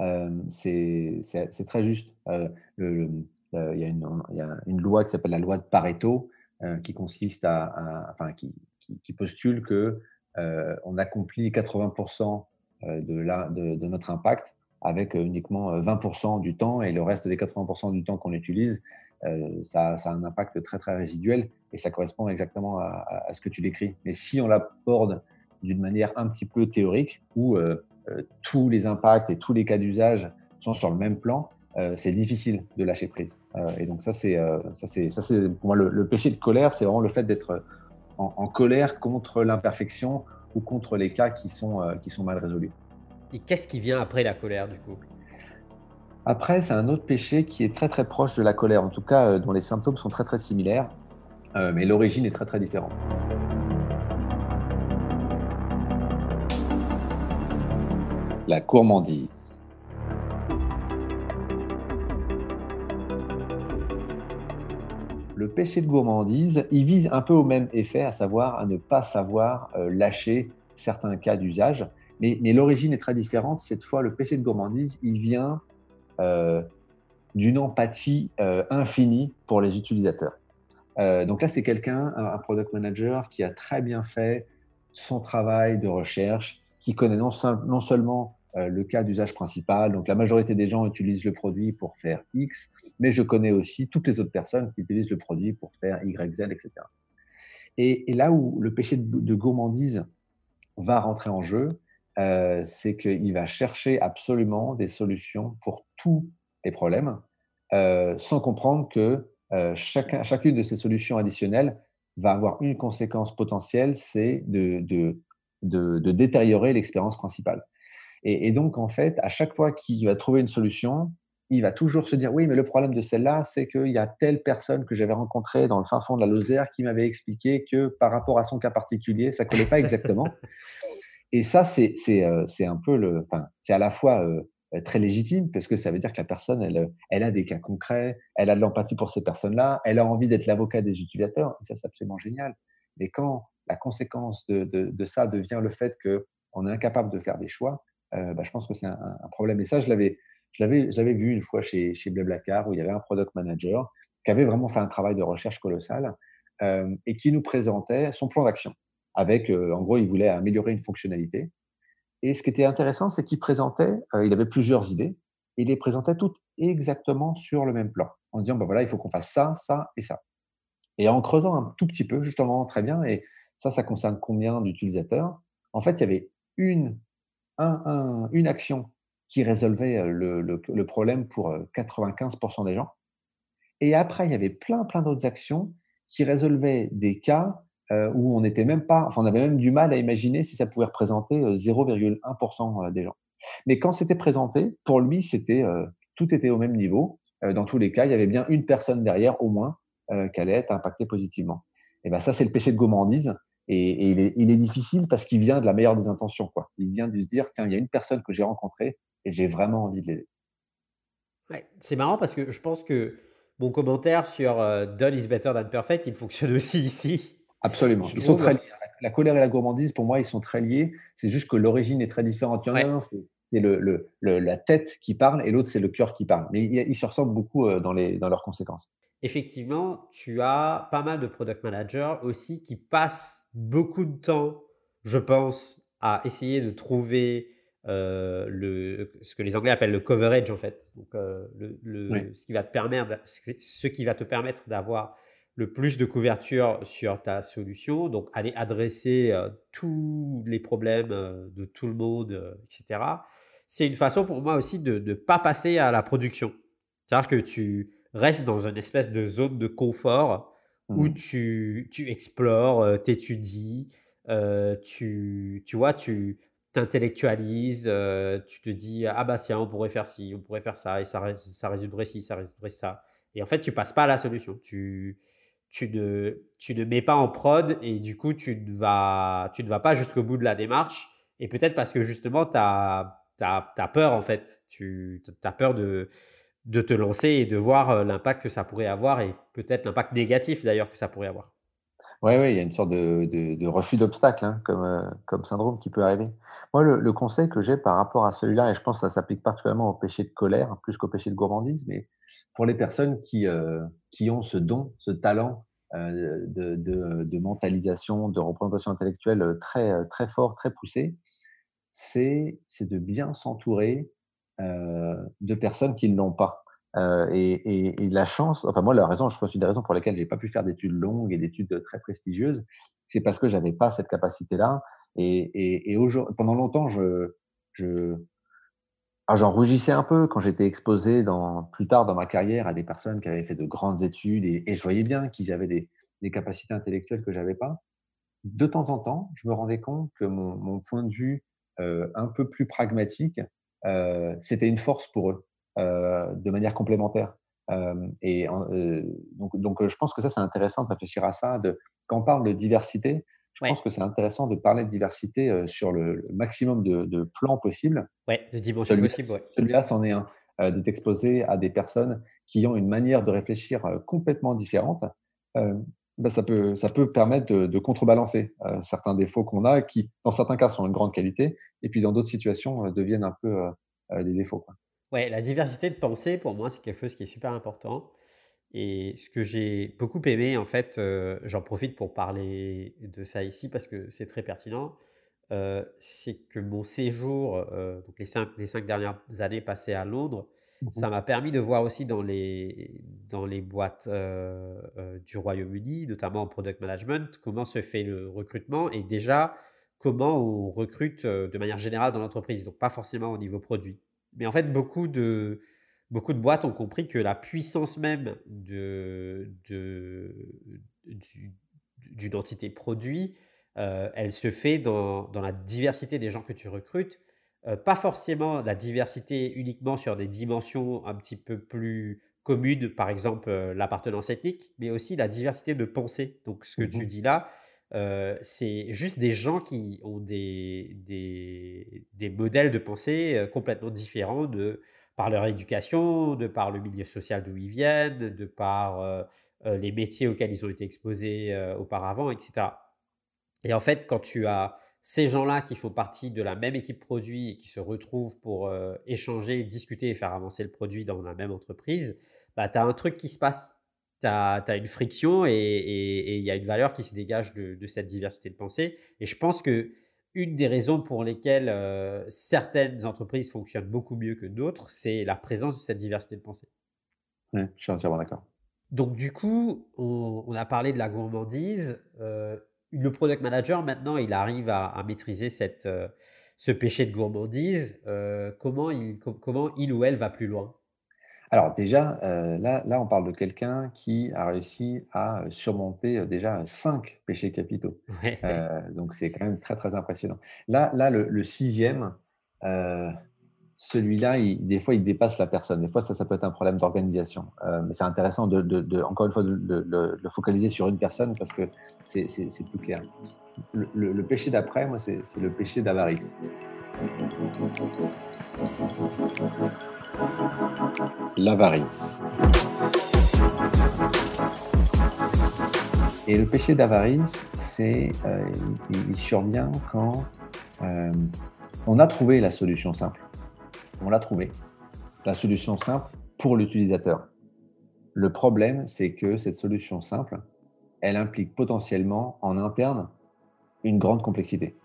euh, c'est très juste. Euh, il, y a une, loi qui s'appelle la loi de Pareto qui consiste à, enfin, qui, qui, postule que on accomplit 80% euh, de, notre impact avec euh, uniquement 20% du temps et le reste des 80% du temps qu'on utilise, ça, a un impact très très résiduel et ça correspond exactement à, ce que tu décris. Mais si on l'aborde d'une manière un petit peu théorique, où tous les impacts et tous les cas d'usage sont sur le même plan, c'est difficile de lâcher prise. et donc ça, c'est ça, c'est pour moi le, péché de colère, c'est vraiment le fait d'être en, colère contre l'imperfection ou contre les cas qui sont, euh, qui sont mal résolus. Et qu'est-ce qui vient après la colère du coup? Après, c'est un autre péché qui est très très proche de la colère, en tout cas euh, dont les symptômes sont très très similaires, euh, mais l'origine est très très différente. La gourmandise. Le péché de gourmandise, il vise un peu au même effet, à savoir à ne pas savoir euh, lâcher certains cas d'usage. Mais, l'origine est très différente. Cette fois, le péché de gourmandise, il vient euh, d'une empathie euh, infinie pour les utilisateurs. donc là, c'est quelqu'un, un, product manager, qui a très bien fait son travail de recherche, qui connaît non, non seulement le cas d'usage principal, donc la majorité des gens utilisent le produit pour faire X, mais je connais aussi toutes les autres personnes qui utilisent le produit pour faire Y, Z, etc. Et, là où le péché de, gourmandise va rentrer en jeu, euh, c'est qu'il va chercher absolument des solutions pour tous les problèmes, euh, sans comprendre que euh, chacun, chacune de ces solutions additionnelles va avoir une conséquence potentielle, c'est de, détériorer l'expérience principale. Et, donc, en fait, à chaque fois qu'il va trouver une solution, il va toujours se dire oui, mais le problème de celle-là, c'est qu'il y a telle personne que j'avais rencontrée dans le fin fond de la Lozère qui m'avait expliqué que par rapport à son cas particulier, ça collait pas exactement. Et ça, c'est euh, un peu le, c'est à la fois euh, très légitime parce que ça veut dire que la personne, elle, elle a des cas concrets, elle a de l'empathie pour ces personnes-là, elle a envie d'être l'avocat des utilisateurs. Et ça, c'est absolument génial. Mais quand la conséquence de, de, ça devient le fait qu'on est incapable de faire des choix, bah, je pense que c'est un, problème. Et ça, je l'avais je l'avais vu une fois chez, chez Blablacar où il y avait un product manager qui avait vraiment fait un travail de recherche colossal euh, et qui nous présentait son plan d'action. Avec, euh, en gros, il voulait améliorer une fonctionnalité. Et ce qui était intéressant, c'est qu'il présentait, euh, il avait plusieurs idées, et il les présentait toutes exactement sur le même plan, en disant, ben voilà, il faut qu'on fasse ça, ça et ça. Et en creusant un tout petit peu, justement, très bien, et ça, ça concerne combien d'utilisateurs? En fait, il y avait une, un, une action qui résolvait le, problème pour 95% des gens. Et après, il y avait plein, plein d'autres actions qui résolvaient des cas où on n'était même pas, enfin, on avait même du mal à imaginer si ça pouvait représenter 0,1% des gens. Mais quand c'était présenté, pour lui, c'était tout était au même niveau. dans tous les cas, il y avait bien une personne derrière, au moins, qui allait être impactée positivement. Et ben ça, c'est le péché de gourmandise. Et, il, est, il, est, difficile parce qu'il vient de la meilleure des intentions. Quoi. Il vient de se dire, tiens, il y a une personne que j'ai rencontrée et j'ai vraiment envie de l'aider. Ouais, c'est marrant parce que je pense que mon commentaire sur euh, Done is better than perfect, il fonctionne aussi ici. Absolument. Ils sont très liés. La colère et la gourmandise, pour moi, ils sont très liés. C'est juste que l'origine est très différente. Il y en a un, c'est le, le, la tête qui parle et l'autre, c'est le cœur qui parle. Mais ils, se ressemblent beaucoup euh, dans, les, dans leurs conséquences effectivement, tu as pas mal de product managers aussi qui passent beaucoup de temps, je pense, à essayer de trouver euh, le, ce que les Anglais appellent le coverage en fait. Donc, euh, le, ce, qui va te permettre, ce qui va te permettre d'avoir le plus de couverture sur ta solution. Donc, aller adresser euh, tous les problèmes de tout le monde, etc. C'est une façon pour moi aussi de ne pas passer à la production. C'est-à-dire que tu, reste dans une espèce de zone de confort où mmh. tu, tu explores, euh, t'étudies, euh, tu, tu vois, tu t'intellectualises, euh, tu te dis ah bah tiens on pourrait faire ci, on pourrait faire ça et ça, ça résoudrait ci, ça résoudrait ça. Et en fait tu passes pas à la solution. Tu, tu ne, tu ne mets pas en prod et du coup tu ne vas, tu ne vas pas jusqu'au bout de la démarche. Et peut-être parce que justement tu as, as, as, peur en fait. Tu as peur de de te lancer et de voir euh, l'impact que ça pourrait avoir et peut-être l'impact négatif d'ailleurs que ça pourrait avoir. Oui, oui, il y a une sorte de, refus d'obstacle hein, comme, euh, comme syndrome qui peut arriver. Moi, le, conseil que j'ai par rapport à celui-là, et je pense que ça s'applique particulièrement au péché de colère, plus qu'au péché de gourmandise, mais pour les personnes qui, euh, qui ont ce don, ce talent de, mentalisation, de représentation intellectuelle très, très fort, très poussé, c'est de bien s'entourer de personnes qui ne l'ont pas. Euh, et, la chance, enfin moi la raison, je pense une des raisons pour lesquelles j'ai pas pu faire d'études longues et d'études très prestigieuses, c'est parce que j'avais pas cette capacité-là. Et, et pendant longtemps, je, je ah, j'en rougissais un peu quand j'étais exposé dans, plus tard dans ma carrière à des personnes qui avaient fait de grandes études et, je voyais bien qu'ils avaient des, des, capacités intellectuelles que j'avais pas. De temps en temps, je me rendais compte que mon, point de vue euh, un peu plus pragmatique euh, c'était une force pour eux euh, de manière complémentaire. Euh, et donc, donc, je pense que ça, c'est intéressant de réfléchir à ça. De, quand on parle de diversité, je pense que c'est intéressant de parler de diversité sur le, maximum de, plans possibles. Oui, de dimensions possibles. Celui-là, c'en est un. de t'exposer à des personnes qui ont une manière de réfléchir complètement différente. Ben, ça, peut, ça peut permettre de, contrebalancer euh, certains défauts qu'on a qui, dans certains cas, sont une grande qualité et puis dans d'autres situations, euh, deviennent un peu euh, des défauts. Quoi. Ouais, la diversité de pensée, pour moi, c'est quelque chose qui est super important. Et ce que j'ai beaucoup aimé, en fait, j'en profite pour parler de ça ici parce que c'est très pertinent, c'est que mon séjour, les cinq, les cinq dernières années passées à Londres, Mmh ça m'a permis de voir aussi dans les, dans les boîtes euh, euh, du Royaume-Uni, notamment en product management, comment se fait le recrutement et déjà comment on recrute de manière générale dans l'entreprise, donc pas forcément au niveau produit. Mais en fait, beaucoup de, beaucoup de boîtes ont compris que la puissance même de, de, d'une entité produit, elle se fait dans, dans la diversité des gens que tu recrutes euh, pas forcément la diversité uniquement sur des dimensions un petit peu plus communes, par exemple euh, l'appartenance ethnique, mais aussi la diversité de pensée. Donc ce que tu mmh dis là, euh, c'est juste des gens qui ont des, des, des modèles de pensée complètement différents de, par leur éducation, de par le milieu social d'où ils viennent, de par les métiers auxquels ils ont été exposés auparavant, etc. Et en fait, quand tu as ces gens-là qui font partie de la même équipe produit et qui se retrouvent pour euh, échanger, discuter et faire avancer le produit dans la même entreprise, bah, tu as un truc qui se passe. Tu as, une friction et il y a une valeur qui se dégage de, cette diversité de pensée. Et je pense que une des raisons pour lesquelles euh, certaines entreprises fonctionnent beaucoup mieux que d'autres, c'est la présence de cette diversité de pensée. Oui, je suis entièrement d'accord. Donc du coup, on, a parlé de la gourmandise. Euh, le product manager, maintenant, il arrive à, maîtriser cette, euh, ce péché de gourmandise. Euh, comment, il, comment il ou elle va plus loin? Alors déjà, heu, là là, on parle de quelqu'un qui a réussi à, surmonter, déjà 5 péchés capitaux. Ouais. Donc c'est quand même très, très impressionnant. Là là, le le 6e, heu, celui-là, il des fois, il dépasse la personne. Des fois, ça, ça peut être un problème d'organisation. Heu, mais c'est intéressant de encore une fois, de de focaliser sur une personne parce que c'est plus clair. Le le le péché d'après, moi, c'est le péché d'avarice. L'avarice. Et le péché d'avarice, c'est, heu, il survient quand, hem, on a trouvé la solution simple. On l'a trouvé, la solution simple pour l'utilisateur. Le problème, c'est que cette solution simple, elle implique potentiellement en interne une grande complexité.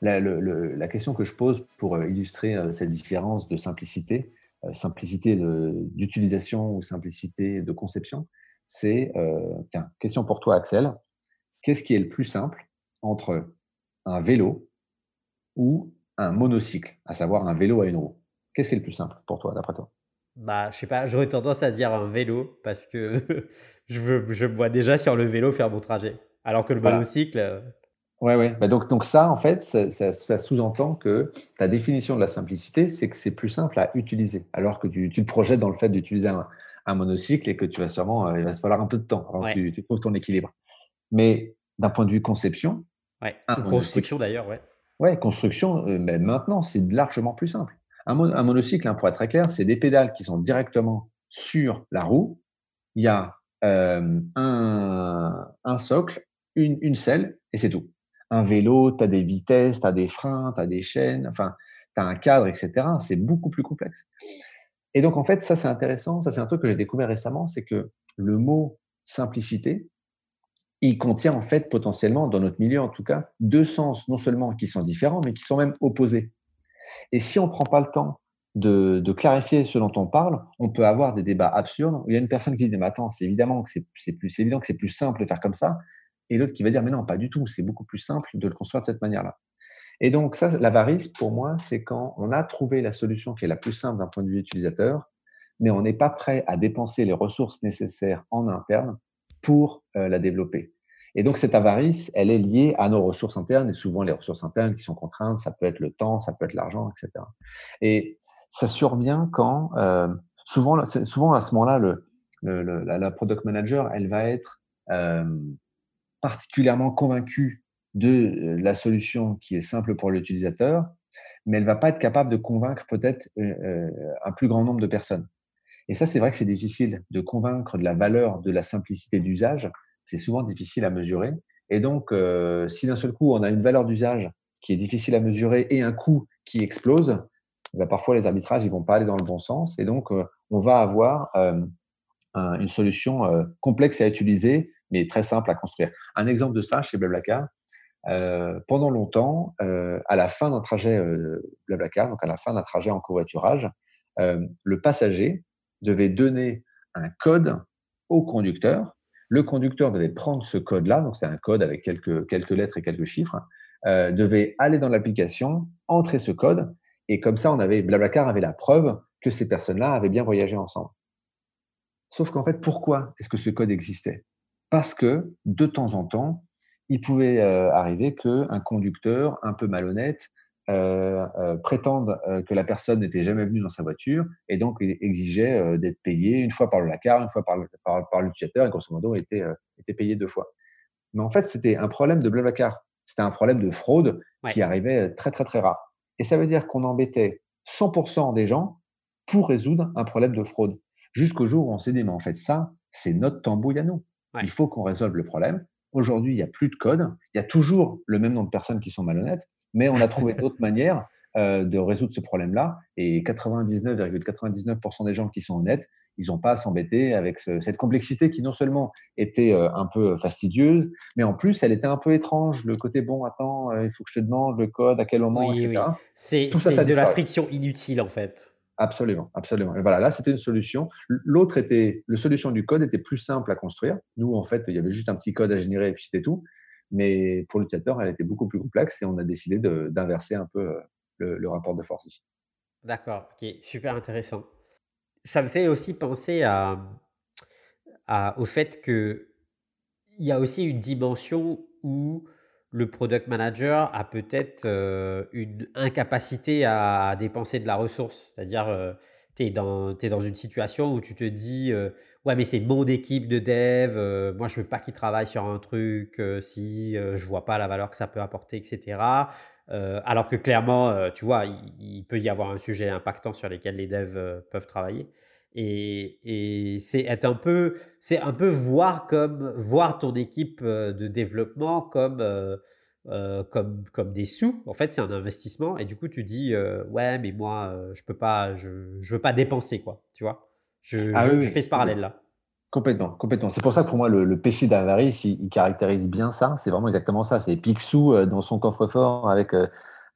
La, question que je pose pour euh, illustrer euh, cette différence de simplicité, euh, simplicité d'utilisation ou simplicité de conception, c'est, tiens, question pour toi Axel, qu'est-ce qui est le plus simple entre un vélo ou un monocycle, à savoir un vélo à une roue? Qu'est-ce qui est le plus simple pour toi, d'après toi? Bah, je sais pas, j'aurais tendance à dire un vélo parce que je veux je me vois déjà sur le vélo faire mon trajet. Alors que le Voilà. monocycle, heu, Ouais, ouais. Bah, donc, donc ça, en fait, ça, ça- ça sous-entend que ta définition de la simplicité, c'est que c'est plus simple à utiliser, alors que tu, tu te projettes dans le fait d'utiliser un, un monocycle et que tu vas sûrement, euh, il va se falloir un peu de temps avant que tu, tu trouves ton équilibre. Mais d'un point de vue conception, ouais, un construction d'ailleurs, ouais. ouais, construction, euh, mais maintenant, c'est largement plus simple. Un, un monocycle, hein, pour être très clair, c'est des pédales qui sont directement sur la roue. Il y a euh, un, un socle, une, une selle, et c'est tout. Un vélo, tu as des vitesses, tu as des freins, tu as des chaînes, enfin, tu as un cadre, etc. C'est beaucoup plus complexe. Et donc, en fait, ça, c'est intéressant. Ça, c'est un truc que j'ai découvert récemment, c'est que le mot simplicité, il contient en fait potentiellement, dans notre milieu en tout cas, deux sens non seulement qui sont différents, mais qui sont même opposés. Et si on ne prend pas le temps de, clarifier ce dont on parle, on peut avoir des débats absurdes il y a une personne qui dit mais attends, c'est évident que c'est plus simple de faire comme ça, et l'autre qui va dire mais non, pas du tout, c'est beaucoup plus simple de le construire de cette manière-là. Et donc ça, l'avarice pour moi, c'est quand on a trouvé la solution qui est la plus simple d'un point de vue utilisateur, mais on n'est pas prêt à dépenser les ressources nécessaires en interne pour euh, la développer. Et donc cette avarice, elle est liée à nos ressources internes, et souvent les ressources internes qui sont contraintes, ça peut être le temps, ça peut être l'argent, etc. Et ça survient quand, euh, souvent, souvent à ce moment-là, le- le- la, la product manager, elle va être euh, particulièrement convaincue de euh, la solution qui est simple pour l'utilisateur, mais elle va pas être capable de convaincre peut-être euh, euh, un plus grand nombre de personnes. Et ça, c'est vrai que c'est difficile de convaincre de la valeur de la simplicité d'usage. C'est souvent difficile à mesurer. Et donc, euh, si d'un seul coup, on a une valeur d'usage qui est difficile à mesurer et un coût qui explose, ben, parfois les arbitrages ils vont pas aller dans le bon sens. Et donc, euh, on va avoir euh, un- une solution complexe à utiliser, mais très simple à construire. Un exemple de ça chez Blablacar, pendant longtemps, à la fin d'un trajet Blablacar, donc à la fin d'un trajet en covoiturage, le passager devait donner un code au conducteur. Le conducteur devait prendre ce code-là, donc c'est un code avec quelques, quelques lettres et quelques chiffres, euh, devait aller dans l'application, entrer ce code, et comme ça, on avait Blablacar avait la preuve que ces personnes-là avaient bien voyagé ensemble. Sauf qu'en fait, pourquoi est-ce que ce code existait? Parce que de temps en temps, il pouvait euh, arriver qu'un conducteur un peu malhonnête euh, euh, prétende euh, que la personne n'était jamais venue dans sa voiture et donc il exigeait euh, d'être payé une fois par le LACAR, une fois par, par, par l'utilisateur et grosso modo était, était payé deux fois. Mais en fait, c'était un problème de Blablacar. C'était un problème de fraude Ouais. qui arrivait très, très, très rare. Et ça veut dire qu'on embêtait 100% des gens pour résoudre un problème de fraude. Jusqu'au jour où on s'est dit, mais en fait, ça, c'est notre tambouille à nous. Ouais. Il faut qu'on résolve le problème. Aujourd'hui, il n'y a plus de code. Il y a toujours le même nombre de personnes qui sont malhonnêtes, mais on a trouvé d'autres manières euh, de résoudre ce problème-là. Et 99,99% des gens qui sont honnêtes, ils n'ont pas à s'embêter avec ce- cette complexité qui non seulement était euh, un peu fastidieuse, mais en plus, elle était un peu étrange. Le côté, bon, attends, euh, il faut que je te demande le code, à quel moment, Oui, etc. oui. C'est de la friction inutile, en fait. Absolument, absolument. Et voilà, là, c'était une solution. L'autre était, la solution du code était plus simple à construire. Nous, en fait, il y avait juste un petit code à générer et puis c'était tout. Mais pour l'utilisateur, elle était beaucoup plus complexe et on a décidé d'inverser un peu euh, le, rapport de force ici. D'accord, OK, super intéressant. ça me fait aussi penser au fait que il y a aussi une dimension où le product manager a peut-être euh, une incapacité à dépenser de la ressource. C'est-à-dire, tu es dans, une situation où tu te dis, euh, ouais, mais c'est mon équipe de dev, euh, moi je veux pas qu'ils travaillent sur un truc euh, si je vois pas la valeur que ça peut apporter, etc. alors que clairement, tu vois, il, peut y avoir un sujet impactant sur lequel les devs peuvent travailler. Et, et c'est être un peu, c'est un peu voir comme voir ton équipe de développement comme euh, euh, comme comme des sous. En fait, c'est un investissement et du coup, tu dis ouais, mais moi, je peux pas, je, je veux pas dépenser quoi. Tu vois, je, ah je, fais ce parallèle là. Complètement, complètement. C'est pour ça que pour moi, le, péché d'avarice, il, caractérise bien ça. C'est vraiment exactement ça. C'est Picsou dans son coffre-fort avec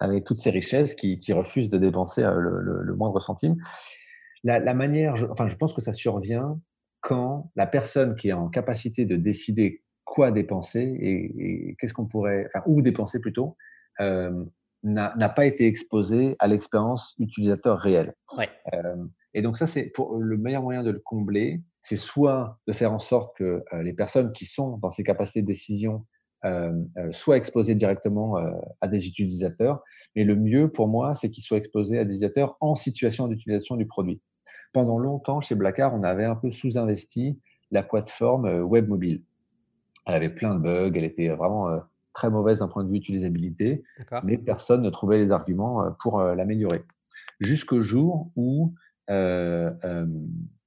avec toutes ses richesses qui, qui refuse de dépenser le, le moindre centime la, manière, je, enfin, je pense que ça survient quand la personne qui est en capacité de décider quoi dépenser et, qu'est-ce qu'on pourrait, enfin, où dépenser plutôt, euh, n'a pas été exposée à l'expérience utilisateur réelle. Euh, et donc ça, c'est pour le meilleur moyen de le combler, c'est soit de faire en sorte que euh, les personnes qui sont dans ces capacités de décision soient exposées directement à des utilisateurs, mais le mieux pour moi, c'est qu'ils soient exposés à des utilisateurs en situation d'utilisation du produit pendant longtemps, chez Blackard, on avait un peu sous-investi la plateforme web mobile. Elle avait plein de bugs, elle était vraiment euh, très mauvaise d'un point de vue utilisabilité, mais personne ne trouvait les arguments euh, pour l'améliorer. Jusqu'au jour où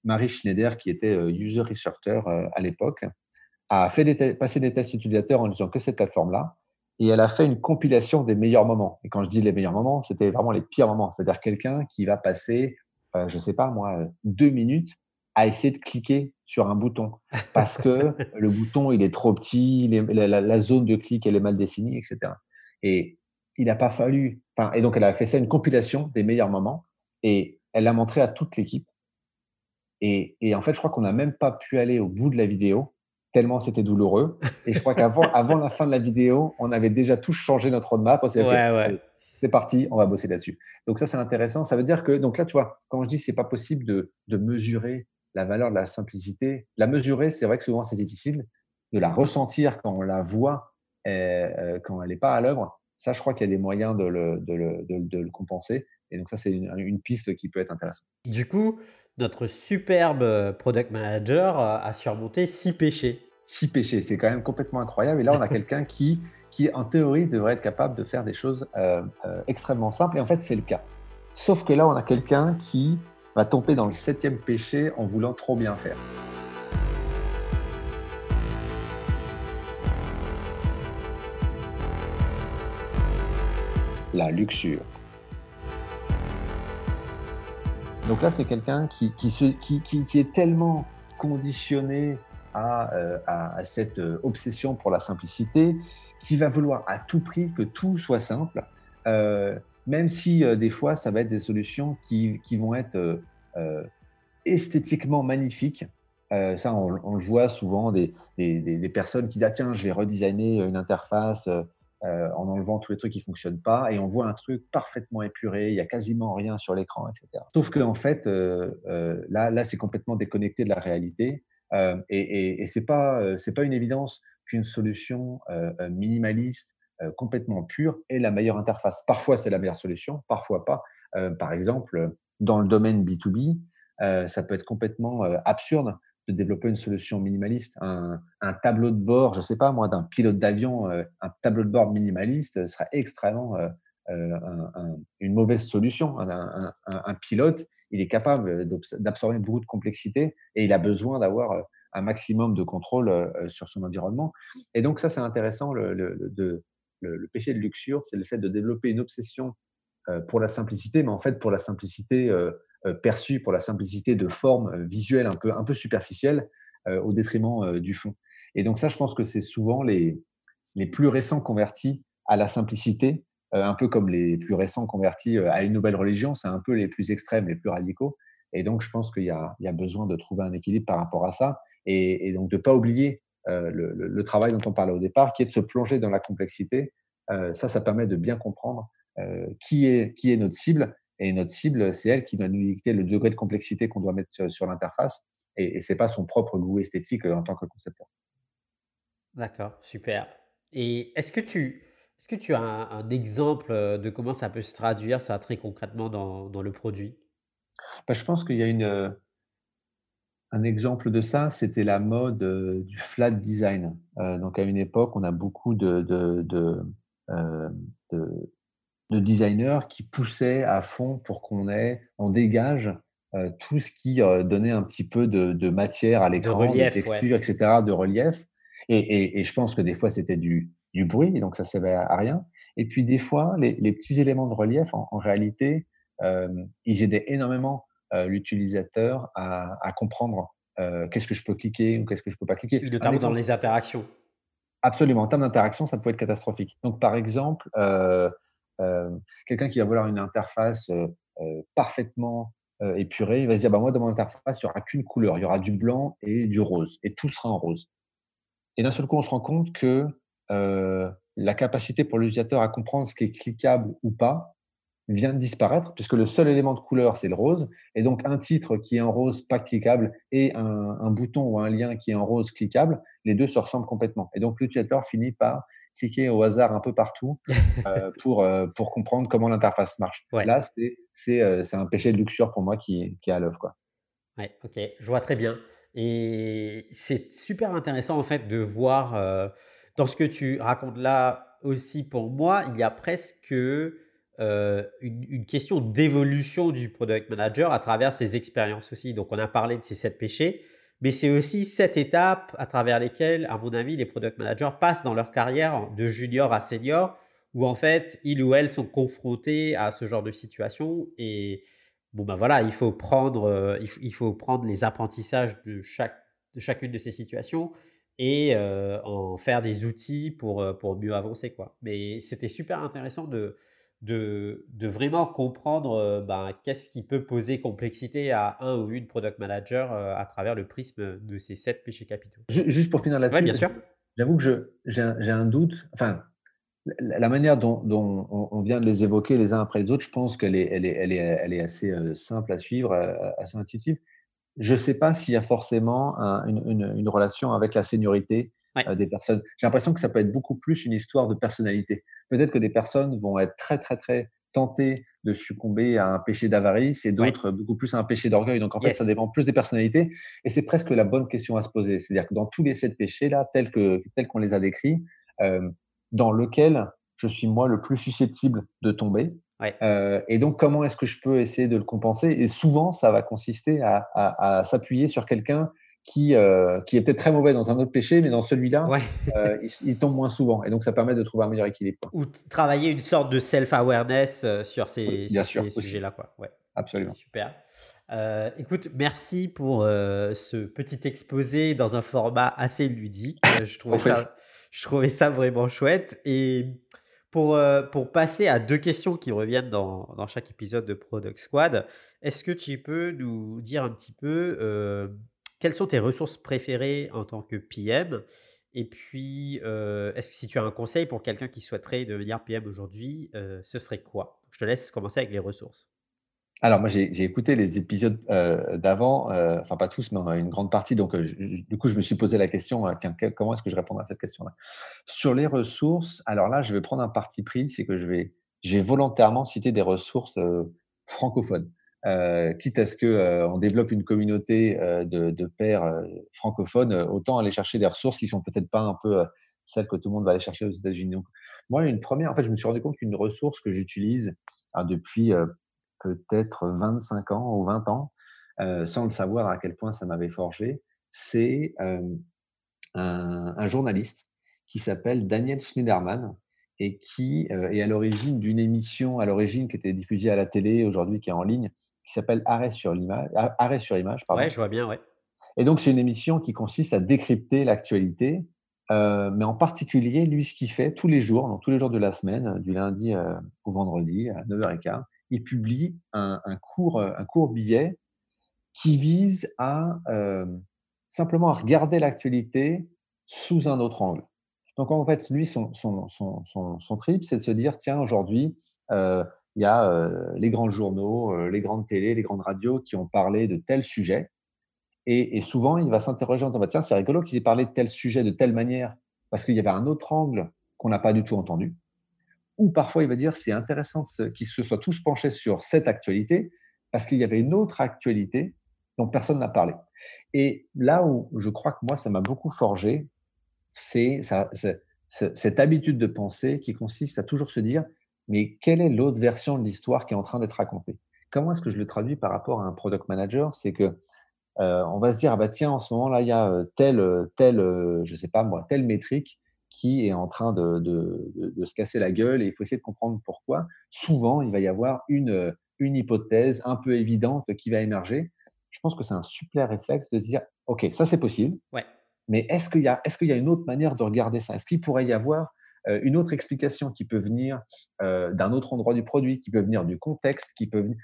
Marie Schneider, qui était user researcher à l'époque, a fait passer des tests utilisateurs en disant que cette plateforme-là, et elle a fait une compilation des meilleurs moments. Et quand je dis les meilleurs moments, c'était vraiment les pires moments. C'est-à-dire quelqu'un qui va passer euh, je sais pas moi, deux minutes à essayer de cliquer sur un bouton parce que le bouton il est trop petit, la, zone de clic elle est mal définie, etc. Et il n'a pas fallu. Enfin, et donc elle a fait ça une compilation des meilleurs moments et elle l'a montré à toute l'équipe. Et, et, en fait, je crois qu'on n'a même pas pu aller au bout de la vidéo tellement c'était douloureux. Et je crois qu'avant avant la fin de la vidéo, on avait déjà tous changé notre roadmap. Ouais, ouais c'est parti, on va bosser là-dessus. Donc ça, c'est intéressant. Ça veut dire que, donc là, tu vois, quand je dis c'est pas possible de, mesurer la valeur de la simplicité, la mesurer, c'est vrai que souvent c'est difficile. De la ressentir quand on la voit, euh, quand elle n'est pas à l'œuvre, ça, je crois qu'il y a des moyens de le, de le, compenser. Et donc ça, c'est une, piste qui peut être intéressante. Du coup, notre superbe product manager a surmonté six péchés. Six péchés, c'est quand même complètement incroyable. Et là, on a quelqu'un qui qui, en théorie, devrait être capable de faire des choses euh, euh, extrêmement simples. Et en fait, c'est le cas. Sauf que là, on a quelqu'un qui va tomber dans le septième péché en voulant trop bien faire. La luxure. Donc là, c'est quelqu'un qui, qui, qui, est tellement conditionné à, euh, à, cette obsession pour la simplicité qui va vouloir à tout prix que tout soit simple, euh, même si euh, des fois, ça va être des solutions qui, qui vont être euh, esthétiquement magnifiques. ça, on, le voit souvent des, des, personnes qui disent ah, tiens, je vais redesigner une interface en enlevant tous les trucs qui ne fonctionnent pas, et on voit un truc parfaitement épuré, il n'y a quasiment rien sur l'écran, etc. Sauf qu'en en fait, là, là c'est complètement déconnecté de la réalité. et, et, et ce n'est pas, une évidence qu'une solution euh, euh, minimaliste, euh, complètement pure est la meilleure interface. Parfois, c'est la meilleure solution, parfois pas. par exemple, dans le domaine B2B, ça peut être complètement absurde de développer une solution minimaliste. Un, tableau de bord, je ne sais pas moi, d'un pilote d'avion, un tableau de bord minimaliste serait extrêmement une mauvaise solution. Un, pilote, il est capable d'absorber beaucoup de complexité et il a besoin d'avoir un maximum de contrôle euh, sur son environnement. Et donc ça, c'est intéressant. Le, le, péché de luxure, c'est le fait de développer une obsession euh, pour la simplicité, mais en fait pour la simplicité euh, perçue, pour la simplicité de forme visuelle un peu, un peu superficielle, au détriment du fond. Et donc ça, je pense que c'est souvent les, les plus récents convertis à la simplicité, un peu comme les plus récents convertis à une nouvelle religion, c'est un peu les plus extrêmes, les plus radicaux. Et donc, je pense qu'il y, y, a besoin de trouver un équilibre par rapport à ça et, donc de ne pas oublier euh, le, travail dont on parlait au départ, qui est de se plonger dans la complexité. Euh, ça, ça permet de bien comprendre euh, qui, est, qui est notre cible Et notre cible, c'est elle qui doit nous dicter le degré de complexité qu'on doit mettre sur, l'interface. Et, et ce n'est pas son propre goût esthétique en tant que concepteur. D'accord, super. Et est-ce que tu, est-ce que tu as un, exemple de comment ça peut se traduire, ça, très concrètement dans, dans le produit? Bah, Je pense qu'il y a une, un exemple de ça, c'était la mode euh, du flat design. Euh, donc à une époque, on a beaucoup de, de, de, euh, de, designers qui poussaient à fond pour qu'on ait, on dégage tout ce qui donnait un petit peu de, matière à l'écran, de, texture, etc., de relief. Et, et, je pense que des fois, c'était du, du bruit, donc ça ne servait à rien. Et puis des fois, les, les petits éléments de relief, en, réalité, ils aidaient énormément l'utilisateur à, comprendre euh, qu'est-ce que je peux cliquer ou qu'est-ce que je ne peux pas cliquer. Notamment dans les interactions. Absolument. En termes d'interaction, ça peut être catastrophique. Donc, par exemple, euh, quelqu'un qui va vouloir une interface parfaitement épurée, il va se dire bah, Moi, dans mon interface, il n'y aura qu'une couleur. Il y aura du blanc et du rose. Et tout sera en rose. Et d'un seul coup, on se rend compte que la capacité pour l'utilisateur à comprendre ce qui est cliquable ou pas vient de disparaître, puisque le seul élément de couleur, c'est le rose. Et donc, un titre qui est en rose pas cliquable et un, bouton ou un lien qui est en rose cliquable, les deux se ressemblent complètement. Et donc, l'utilisateur finit par cliquer au hasard un peu partout euh, pour, euh, pour comprendre comment l'interface marche. Là, euh, c'est un péché de luxure pour moi qui, qui est à l'œuvre. Oui, ok, je vois très bien. Et c'est super intéressant, en fait, de voir dans ce que tu racontes là aussi pour moi, il y a presque euh, une, question d'évolution du product manager à travers ses expériences aussi. Donc, on a parlé de ces sept péchés, mais c'est aussi sept étapes à travers lesquelles, à mon avis, les product managers passent dans leur carrière de junior à senior, où en fait, ils ou elles sont confrontés à ce genre de situation. Et bon, ben voilà, il faut prendre, euh, il, faut prendre les apprentissages de, chaque, de chacune de ces situations et euh, en faire des outils pour, pour mieux avancer. Quoi. Mais c'était super intéressant de, de, de vraiment comprendre euh, ben, qu'est-ce qui peut poser complexité à un ou une product manager euh, à travers le prisme de ces sept péchés capitaux. Juste pour finir là-dessus, bien sûr. J'avoue que j'ai un, un, doute. Enfin, la manière dont, dont, on vient de les évoquer les uns après les autres, je pense qu'elle est, elle est, elle est, elle est, assez euh, simple à suivre, assez intuitive. Je ne sais pas s'il y a forcément une, une, une, relation avec la seniorité des personnes. J'ai l'impression que ça peut être beaucoup plus une histoire de personnalité peut-être que des personnes vont être très, très, très tentées de succomber à un péché d'avarice et d'autres beaucoup plus à un péché d'orgueil. Donc, en fait, ça dépend plus des personnalités. Et c'est presque la bonne question à se poser. C'est-à-dire que dans tous les sept péchés-là, tels qu'on tels qu'on les a décrits, euh, dans lequel je suis moi le plus susceptible de tomber. Euh, et donc, comment est-ce que je peux essayer de le compenser? Et souvent, ça va consister à, à s'appuyer sur quelqu'un qui, euh, qui est peut-être très mauvais dans un autre péché, mais dans celui-là, euh, il, tombe moins souvent. Et donc, ça permet de trouver un meilleur équilibre. Ou travailler une sorte de self-awareness euh, sur ces, sujets-là. Ouais. Absolument. Super. écoute, merci pour ce petit exposé dans un format assez ludique. je, trouvais ça, je trouvais ça vraiment chouette. Et pour, pour passer à deux questions qui reviennent dans, dans chaque épisode de Product Squad, est-ce que tu peux nous dire un petit peu quelles sont tes ressources préférées en tant que PM Et puis, euh, est-ce que si tu as un conseil pour quelqu'un qui souhaiterait devenir PM aujourd'hui, euh, ce serait quoi? Je te laisse commencer avec les ressources. Alors, moi, j'ai écouté les épisodes euh, d'avant, enfin pas tous, mais une grande partie. Donc, du coup, je me suis posé la question, tiens, comment est-ce que je réponds à cette question-là? Sur les ressources, alors là, je vais prendre un parti pris, c'est que je vais, je vais volontairement citer des ressources francophones. Euh, quitte à ce qu'on euh, développe une communauté euh, de, de, pairs francophones, autant aller chercher des ressources qui sont peut-être pas un peu celles que tout le monde va aller chercher aux États-Unis. Moi, une première, en fait, je me suis rendu compte qu'une ressource que j'utilise hein, depuis peut-être 25 ans ou 20 ans, sans le savoir à quel point ça m'avait forgé, c'est un, journaliste qui s'appelle Daniel Schneiderman, et qui est à l'origine d'une émission à l'origine qui était diffusée à la télé, aujourd'hui qui est en ligne, qui s'appelle Arrêt sur l'image. Arrêt sur image, pardon. Ouais, je vois bien, ouais. Et donc, c'est une émission qui consiste à décrypter l'actualité, euh, mais en particulier, lui, ce qu'il fait tous les jours, donc tous les jours de la semaine, du lundi euh, au vendredi à 9h15, il publie un, court, un court billet qui vise à euh, simplement à regarder l'actualité sous un autre angle. Donc, en fait, lui, son, son, son, son trip, c'est de se dire, tiens, aujourd'hui, il y a les grands journaux, les grandes télés, les grandes radios qui ont parlé de tel sujet. Et, souvent, il va s'interroger en disant, bah, tiens, c'est rigolo qu'ils aient parlé de tel sujet de telle manière, parce qu'il y avait un autre angle qu'on n'a pas du tout entendu. Ou parfois, il va dire, c'est intéressant qu'ils se soient tous penchés sur cette actualité, parce qu'il y avait une autre actualité dont personne n'a parlé. Et là où je crois que moi, ça m'a beaucoup forgé, c'est cette habitude de penser qui consiste à toujours se dire, mais quelle est l'autre version de l'histoire qui est en train d'être racontée? Comment est-ce que je le traduis par rapport à un product manager? C'est que euh, on va se dire, ah bah tiens, en ce moment-là, il y a euh, telle, euh, telle, je sais pas moi, telle métrique qui est en train de, de, se casser la gueule et il faut essayer de comprendre pourquoi. Souvent, il va y avoir une, une hypothèse un peu évidente qui va émerger. Je pense que c'est un super réflexe de se dire, OK, ça c'est possible, ouais. mais est-ce qu'il y, a, est qu'il y a une autre manière de regarder ça? Est-ce qu'il pourrait y avoir une autre explication qui peut venir d'un autre endroit du produit, qui peut venir du contexte, qui peut venir,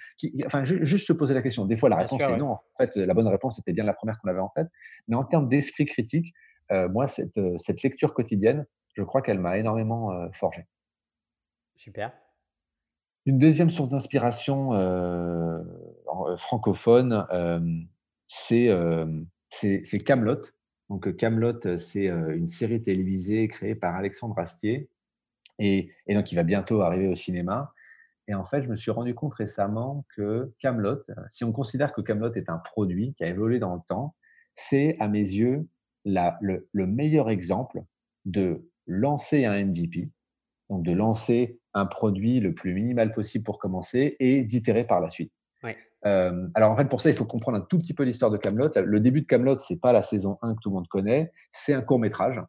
enfin, juste se poser la question. Des fois, la réponse est non. En fait, la bonne réponse était bien la première qu'on avait en tête. Mais en termes d'esprit critique, moi, cette, cette, lecture quotidienne, je crois qu'elle m'a énormément forgé. Super. Une deuxième source d'inspiration francophone, c'est Camelot. Donc, Camelot, c'est une série télévisée créée par Alexandre Astier et, donc il va bientôt arriver au cinéma. Et en fait, je me suis rendu compte récemment que Camelot, si on considère que Camelot est un produit qui a évolué dans le temps, c'est à mes yeux le, meilleur exemple de lancer un MVP, donc de lancer un produit le plus minimal possible pour commencer et d'itérer par la suite. Euh, alors en fait, pour ça, il faut comprendre un tout petit peu l'histoire de Camelot. Le début de Camelot, c'est pas la saison 1 que tout le monde connaît, c'est un court métrage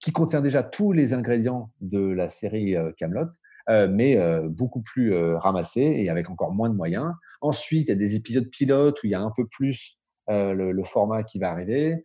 qui contient déjà tous les ingrédients de la série euh, Camelot, euh, mais beaucoup plus ramassé et avec encore moins de moyens. Ensuite, il y a des épisodes pilotes où il y a un peu plus le, format qui va arriver,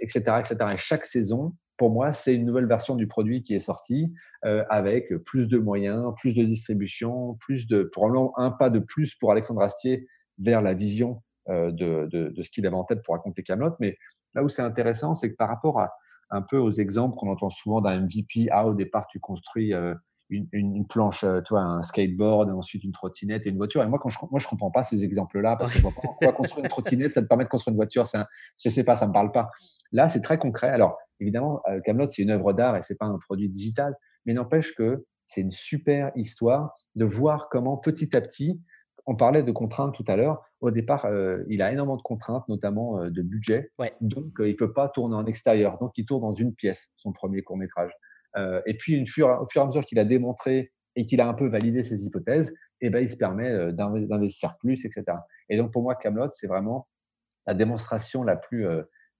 etc., etc. Et chaque saison, pour moi, c'est une nouvelle version du produit qui est sortie avec plus de moyens, plus de distribution, plus de, probablement un pas de plus pour Alexandre Astier vers la vision euh, de, de, ce qu'il avait en tête pour raconter Camelot. Mais là où c'est intéressant, c'est que par rapport à un peu aux exemples qu'on entend souvent d'un MVP, ah, au départ, tu construis euh, une, une, planche, euh, tu vois, un skateboard, ensuite une trottinette et une voiture. Et moi, quand je, moi, je comprends pas ces exemples-là parce que je vois pas pourquoi construire une trottinette, ça te permet de construire une voiture. C'est je sais pas, ça me parle pas. Là, c'est très concret. Alors, évidemment, Camelot, c'est une œuvre d'art et c'est pas un produit digital, mais n'empêche que c'est une super histoire de voir comment petit à petit, on parlait de contraintes tout à l'heure. Au départ, euh, il a énormément de contraintes, notamment euh, de budget. Donc, euh, il ne peut pas tourner en extérieur. Donc, il tourne dans une pièce, son premier court métrage. et puis, une au fur et à mesure qu'il a démontré et qu'il a un peu validé ses hypothèses, eh ben, il se permet d'investir plus, etc. Et donc, pour moi, Camelot, c'est vraiment la démonstration la plus,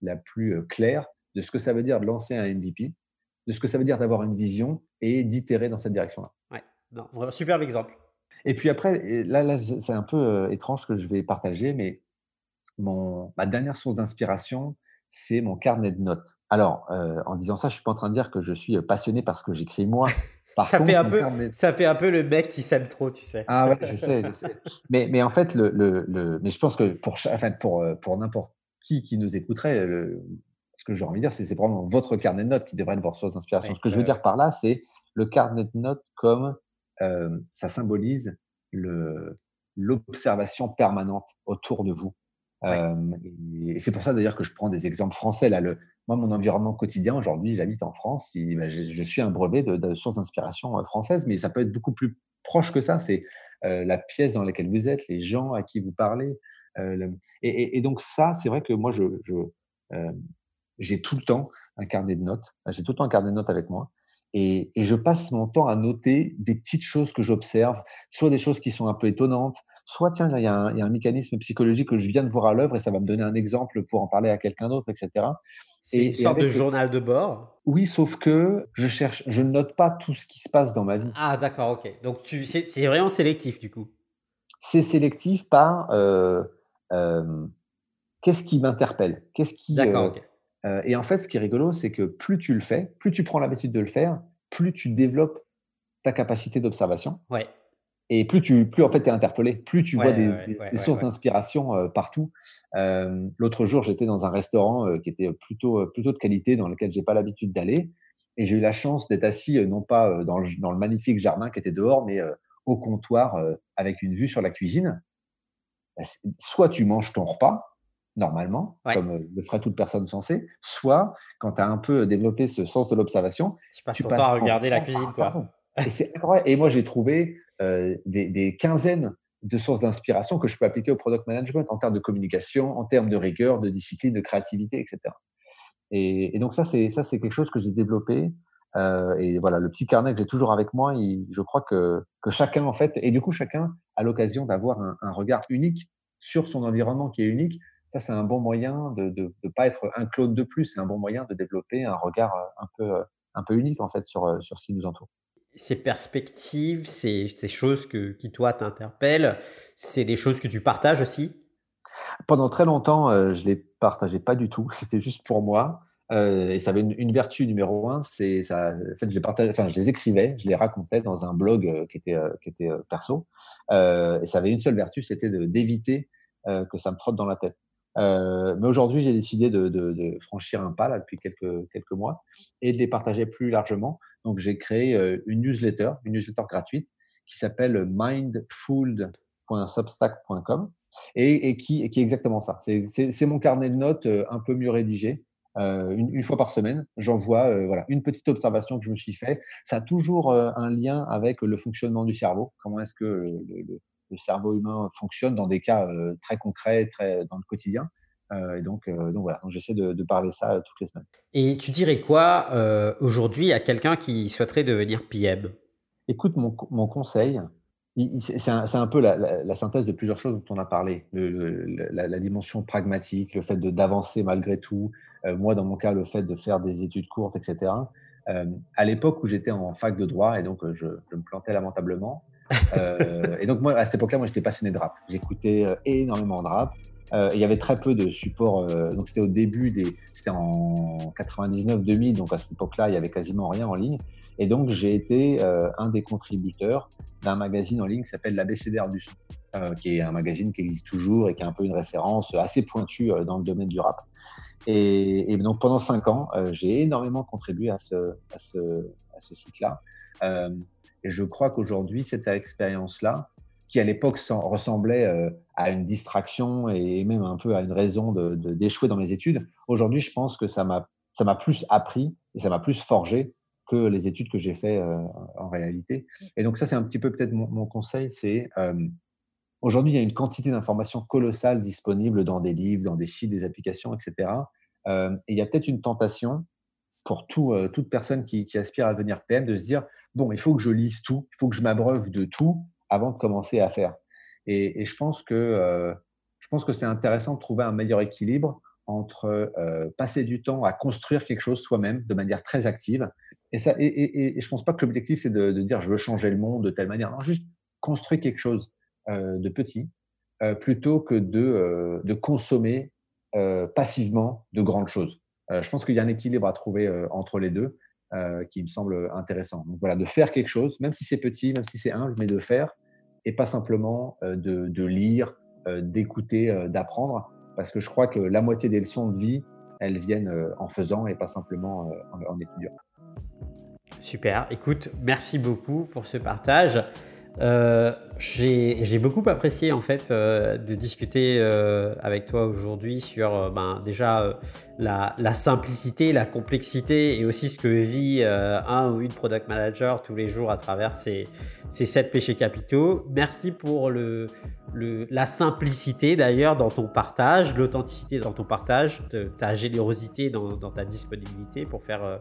la plus claire de ce que ça veut dire de lancer un MVP, de ce que ça veut dire d'avoir une vision et d'itérer dans cette direction-là. Ouais, non, superbe exemple. Et puis après, là, là c'est un peu étrange ce que je vais partager, mais mon, ma dernière source d'inspiration, c'est mon carnet de notes. Alors, en disant ça, je suis pas en train de dire que je suis passionné par ce que j'écris moi. ça, fait un peu, ça fait un peu le mec qui s'aime trop, tu sais. Ah ouais, je sais, je sais. Mais, mais en fait, le, le, mais je pense que pour, enfin, pour, pour n'importe qui qui nous écouterait, ce que j'ai envie de dire, c'est vraiment votre carnet de notes qui devrait être votre source d'inspiration. ce que je veux dire par là, c'est le carnet de notes comme euh, ça symbolise l'observation permanente autour de vous. Euh, et, c'est pour ça d'ailleurs que je prends des exemples français. Là, le, moi, mon environnement quotidien aujourd'hui, j'habite en France. Bah, je, suis un brevet de, de source d'inspiration euh, française, mais ça peut être beaucoup plus proche que ça. C'est la pièce dans laquelle vous êtes, les gens à qui vous parlez. et, donc ça, c'est vrai que moi, je, j'ai tout le temps un carnet de notes. J'ai tout le temps un carnet de notes avec moi. Et, je passe mon temps à noter des petites choses que j'observe, soit des choses qui sont un peu étonnantes, soit tiens, il y, a un mécanisme psychologique que je viens de voir à l'œuvre et ça va me donner un exemple pour en parler à quelqu'un d'autre, etc. C'est une sorte de journal de bord? Oui, sauf que je cherche, je ne note pas tout ce qui se passe dans ma vie. Ah, d'accord, ok. Donc tu, c'est vraiment sélectif du coup? C'est sélectif par euh, euh, qu'est-ce qui m'interpelle, qu'est-ce qui. D'accord, euh, ok euh, et en fait, ce qui est rigolo, c'est que plus tu le fais, plus tu prends l'habitude de le faire, plus tu développes ta capacité d'observation. Ouais. Et plus tu plus en fait es interpellé, plus tu vois des, sources d'inspiration euh, partout. Euh, l'autre jour, j'étais dans un restaurant qui était plutôt plutôt de qualité, dans lequel j'ai pas l'habitude d'aller, et j'ai eu la chance d'être assis non pas dans le, dans le, magnifique jardin qui était dehors, mais au comptoir avec une vue sur la cuisine, bah, soit tu manges ton repas, normalement, comme le ferait toute personne sensée, soit quand tu as un peu développé ce sens de l'observation, tu passes ton temps à regarder la cuisine. Quoi. Et, moi, j'ai trouvé des, quinzaines de sources d'inspiration que je peux appliquer au product management en termes de communication, en termes de rigueur, de discipline, de créativité, etc. Et, et donc ça, c'est ça, c'est quelque chose que j'ai développé. Euh, et voilà, le petit carnet que j'ai toujours avec moi, je crois que, que chacun en fait, et du coup chacun a l'occasion d'avoir un, un, regard unique sur son environnement qui est unique. Ça, c'est un bon moyen de ne pas être un clone de plus. C'est un bon moyen de développer un regard un peu, un peu unique en fait sur, sur ce qui nous entoure ces perspectives, ces, ces choses que, qui, toi, t'interpellent, c'est des choses que tu partages aussi? Pendant très longtemps, euh, je ne les partageais pas du tout. C'était juste pour moi. Euh, et ça avait une, vertu numéro un, c'est ça. En fait, je les, enfin, je les écrivais, je les racontais dans un blog euh, qui était, qui était perso. et ça avait une seule vertu, c'était d'éviter que ça me trotte dans la tête. Mais aujourd'hui, j'ai décidé de, franchir un pas depuis quelques, mois et de les partager plus largement. Donc, j'ai créé une newsletter, une newsletter gratuite qui s'appelle mindfood.substack.com et, et, qui, qui est exactement ça. C'est mon carnet de notes un peu mieux rédigé. une, fois par semaine, j'envoie une petite observation que je me suis fait. Ça a toujours un lien avec le fonctionnement du cerveau. Comment est-ce que le, cerveau humain fonctionne dans des cas très concrets, très dans le quotidien. Euh, et donc, euh, donc voilà, j'essaie de, de, parler ça euh, toutes les semaines. Et tu dirais quoi aujourd'hui à quelqu'un qui souhaiterait devenir PM Écoute, mon, mon conseil, c'est un, un, peu la, la, synthèse de plusieurs choses dont on a parlé. Le, la, la, dimension pragmatique, le fait d'avancer malgré tout. moi, dans mon cas, le fait de faire des études courtes, etc. à l'époque où j'étais en fac de droit, et donc je, je me plantais lamentablement. Et donc moi, à cette époque-là, moi, j'étais passionné de rap. J'écoutais énormément de rap. Euh, il y avait très peu de supports. Euh, donc, c'était au début des. C'était en 99-2000, donc à cette époque-là, il y avait quasiment rien en ligne. Et donc, j'ai été euh, un des contributeurs d'un magazine en ligne qui s'appelle l'ABCDR du son, qui est un magazine qui existe toujours et qui est un peu une référence assez pointue dans le domaine du rap. Et, donc, pendant cinq ans, j'ai énormément contribué à ce site-là. Et je crois qu'aujourd'hui, cette expérience-là, qui à l'époque ressemblait euh, à une distraction et même un peu à une raison d'échouer dans mes études. Aujourd'hui, je pense que ça m'a plus appris et ça m'a plus forgé que les études que j'ai fait euh, en réalité. Et donc ça, c'est un petit peu peut-être mon, conseil, c'est euh, aujourd'hui, il y a une quantité d'informations colossales disponibles dans des livres, dans des sites, des applications, etc. et il y a peut-être une tentation pour tout, toute personne qui, qui aspire à devenir PM de se dire, bon, il faut que je lise tout, il faut que je m'abreuve de tout avant de commencer à faire. Et, je pense que euh, que c'est intéressant de trouver un meilleur équilibre entre euh, passer du temps à construire quelque chose soi-même de manière très active. Et, ça, et, je pense pas que l'objectif, c'est de, dire je veux changer le monde de telle manière. Non, juste construire quelque chose euh, de petit plutôt que de, de consommer passivement de grandes choses. je pense qu'il y a un équilibre à trouver entre les deux. Euh, qui me semble intéressant. Donc voilà, de faire quelque chose, même si c'est petit, même si c'est humble, mais de faire, et pas simplement euh, de, lire, euh, d'écouter, d'apprendre, parce que je crois que la moitié des leçons de vie, elles viennent en faisant et pas simplement en étudiant. Super, écoute, merci beaucoup pour ce partage. Euh, j'ai beaucoup apprécié en fait euh, de discuter euh, avec toi aujourd'hui sur ben, déjà la, simplicité, la complexité et aussi ce que vit un ou une product manager tous les jours à travers ces, sept péchés capitaux. Merci pour la simplicité d'ailleurs dans ton partage, l'authenticité dans ton partage, ta générosité dans, ta disponibilité pour faire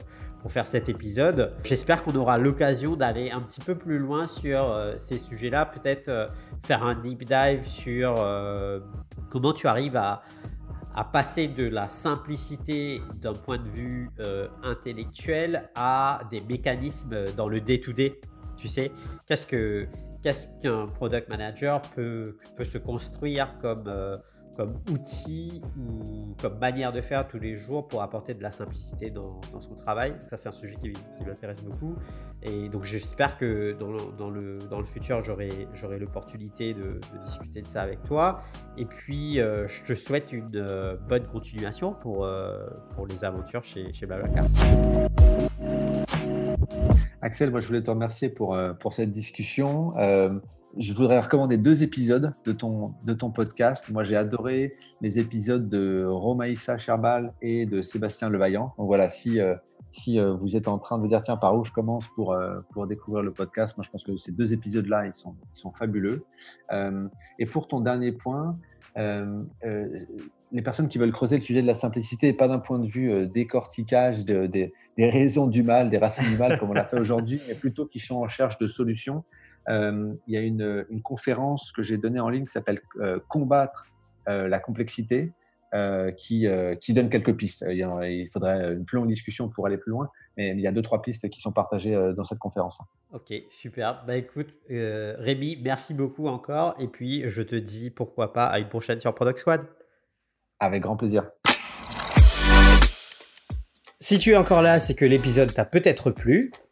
faire cet épisode. J'espère qu'on aura l'occasion d'aller un petit peu plus loin sur euh, ces sujets-là, peut-être euh, faire un deep dive sur euh, comment tu arrives à, à, passer de la simplicité d'un point de vue intellectuel à des mécanismes dans le day-to-day. Tu sais, qu'est-ce que qu'est-ce qu'un product manager peut, peut se construire comme comme outil ou comme manière de faire tous les jours pour apporter de la simplicité dans, son travail. Ça, c'est un sujet qui, m'intéresse beaucoup. Et donc, j'espère que dans le, futur, j'aurai l'opportunité de, discuter de ça avec toi. Et puis, euh, je te souhaite une euh, bonne continuation pour, euh, pour les aventures chez, chez Blablacar. Axel, moi je voulais te remercier pour cette discussion. Euh, je voudrais recommander deux épisodes de ton, de ton podcast. Moi j'ai adoré les épisodes de Romaïssa Cherbal et de Sébastien Levaillant. Donc voilà, si, euh, si vous êtes en train de dire tiens par où je commence pour, pour découvrir le podcast, moi je pense que ces deux épisodes-là, ils sont, ils sont fabuleux. et pour ton dernier point, les personnes qui veulent creuser le sujet de la simplicité, pas d'un point de vue euh, décortiquage des raisons du mal, des racines du mal, comme on l'a fait aujourd'hui, mais plutôt qui sont en recherche de solutions. Euh, il y a une, conférence que j'ai donnée en ligne qui s'appelle euh, Combattre la complexité, qui, qui donne quelques pistes. Il, faudrait une plus longue discussion pour aller plus loin, mais il y a deux, trois pistes qui sont partagées dans cette conférence. Ok, super. Bah écoute, Rémi, merci beaucoup encore. Et puis, je te dis pourquoi pas à une prochaine sur Product Squad. Avec grand plaisir. Si tu es encore là, c'est que l'épisode t'a peut-être plu.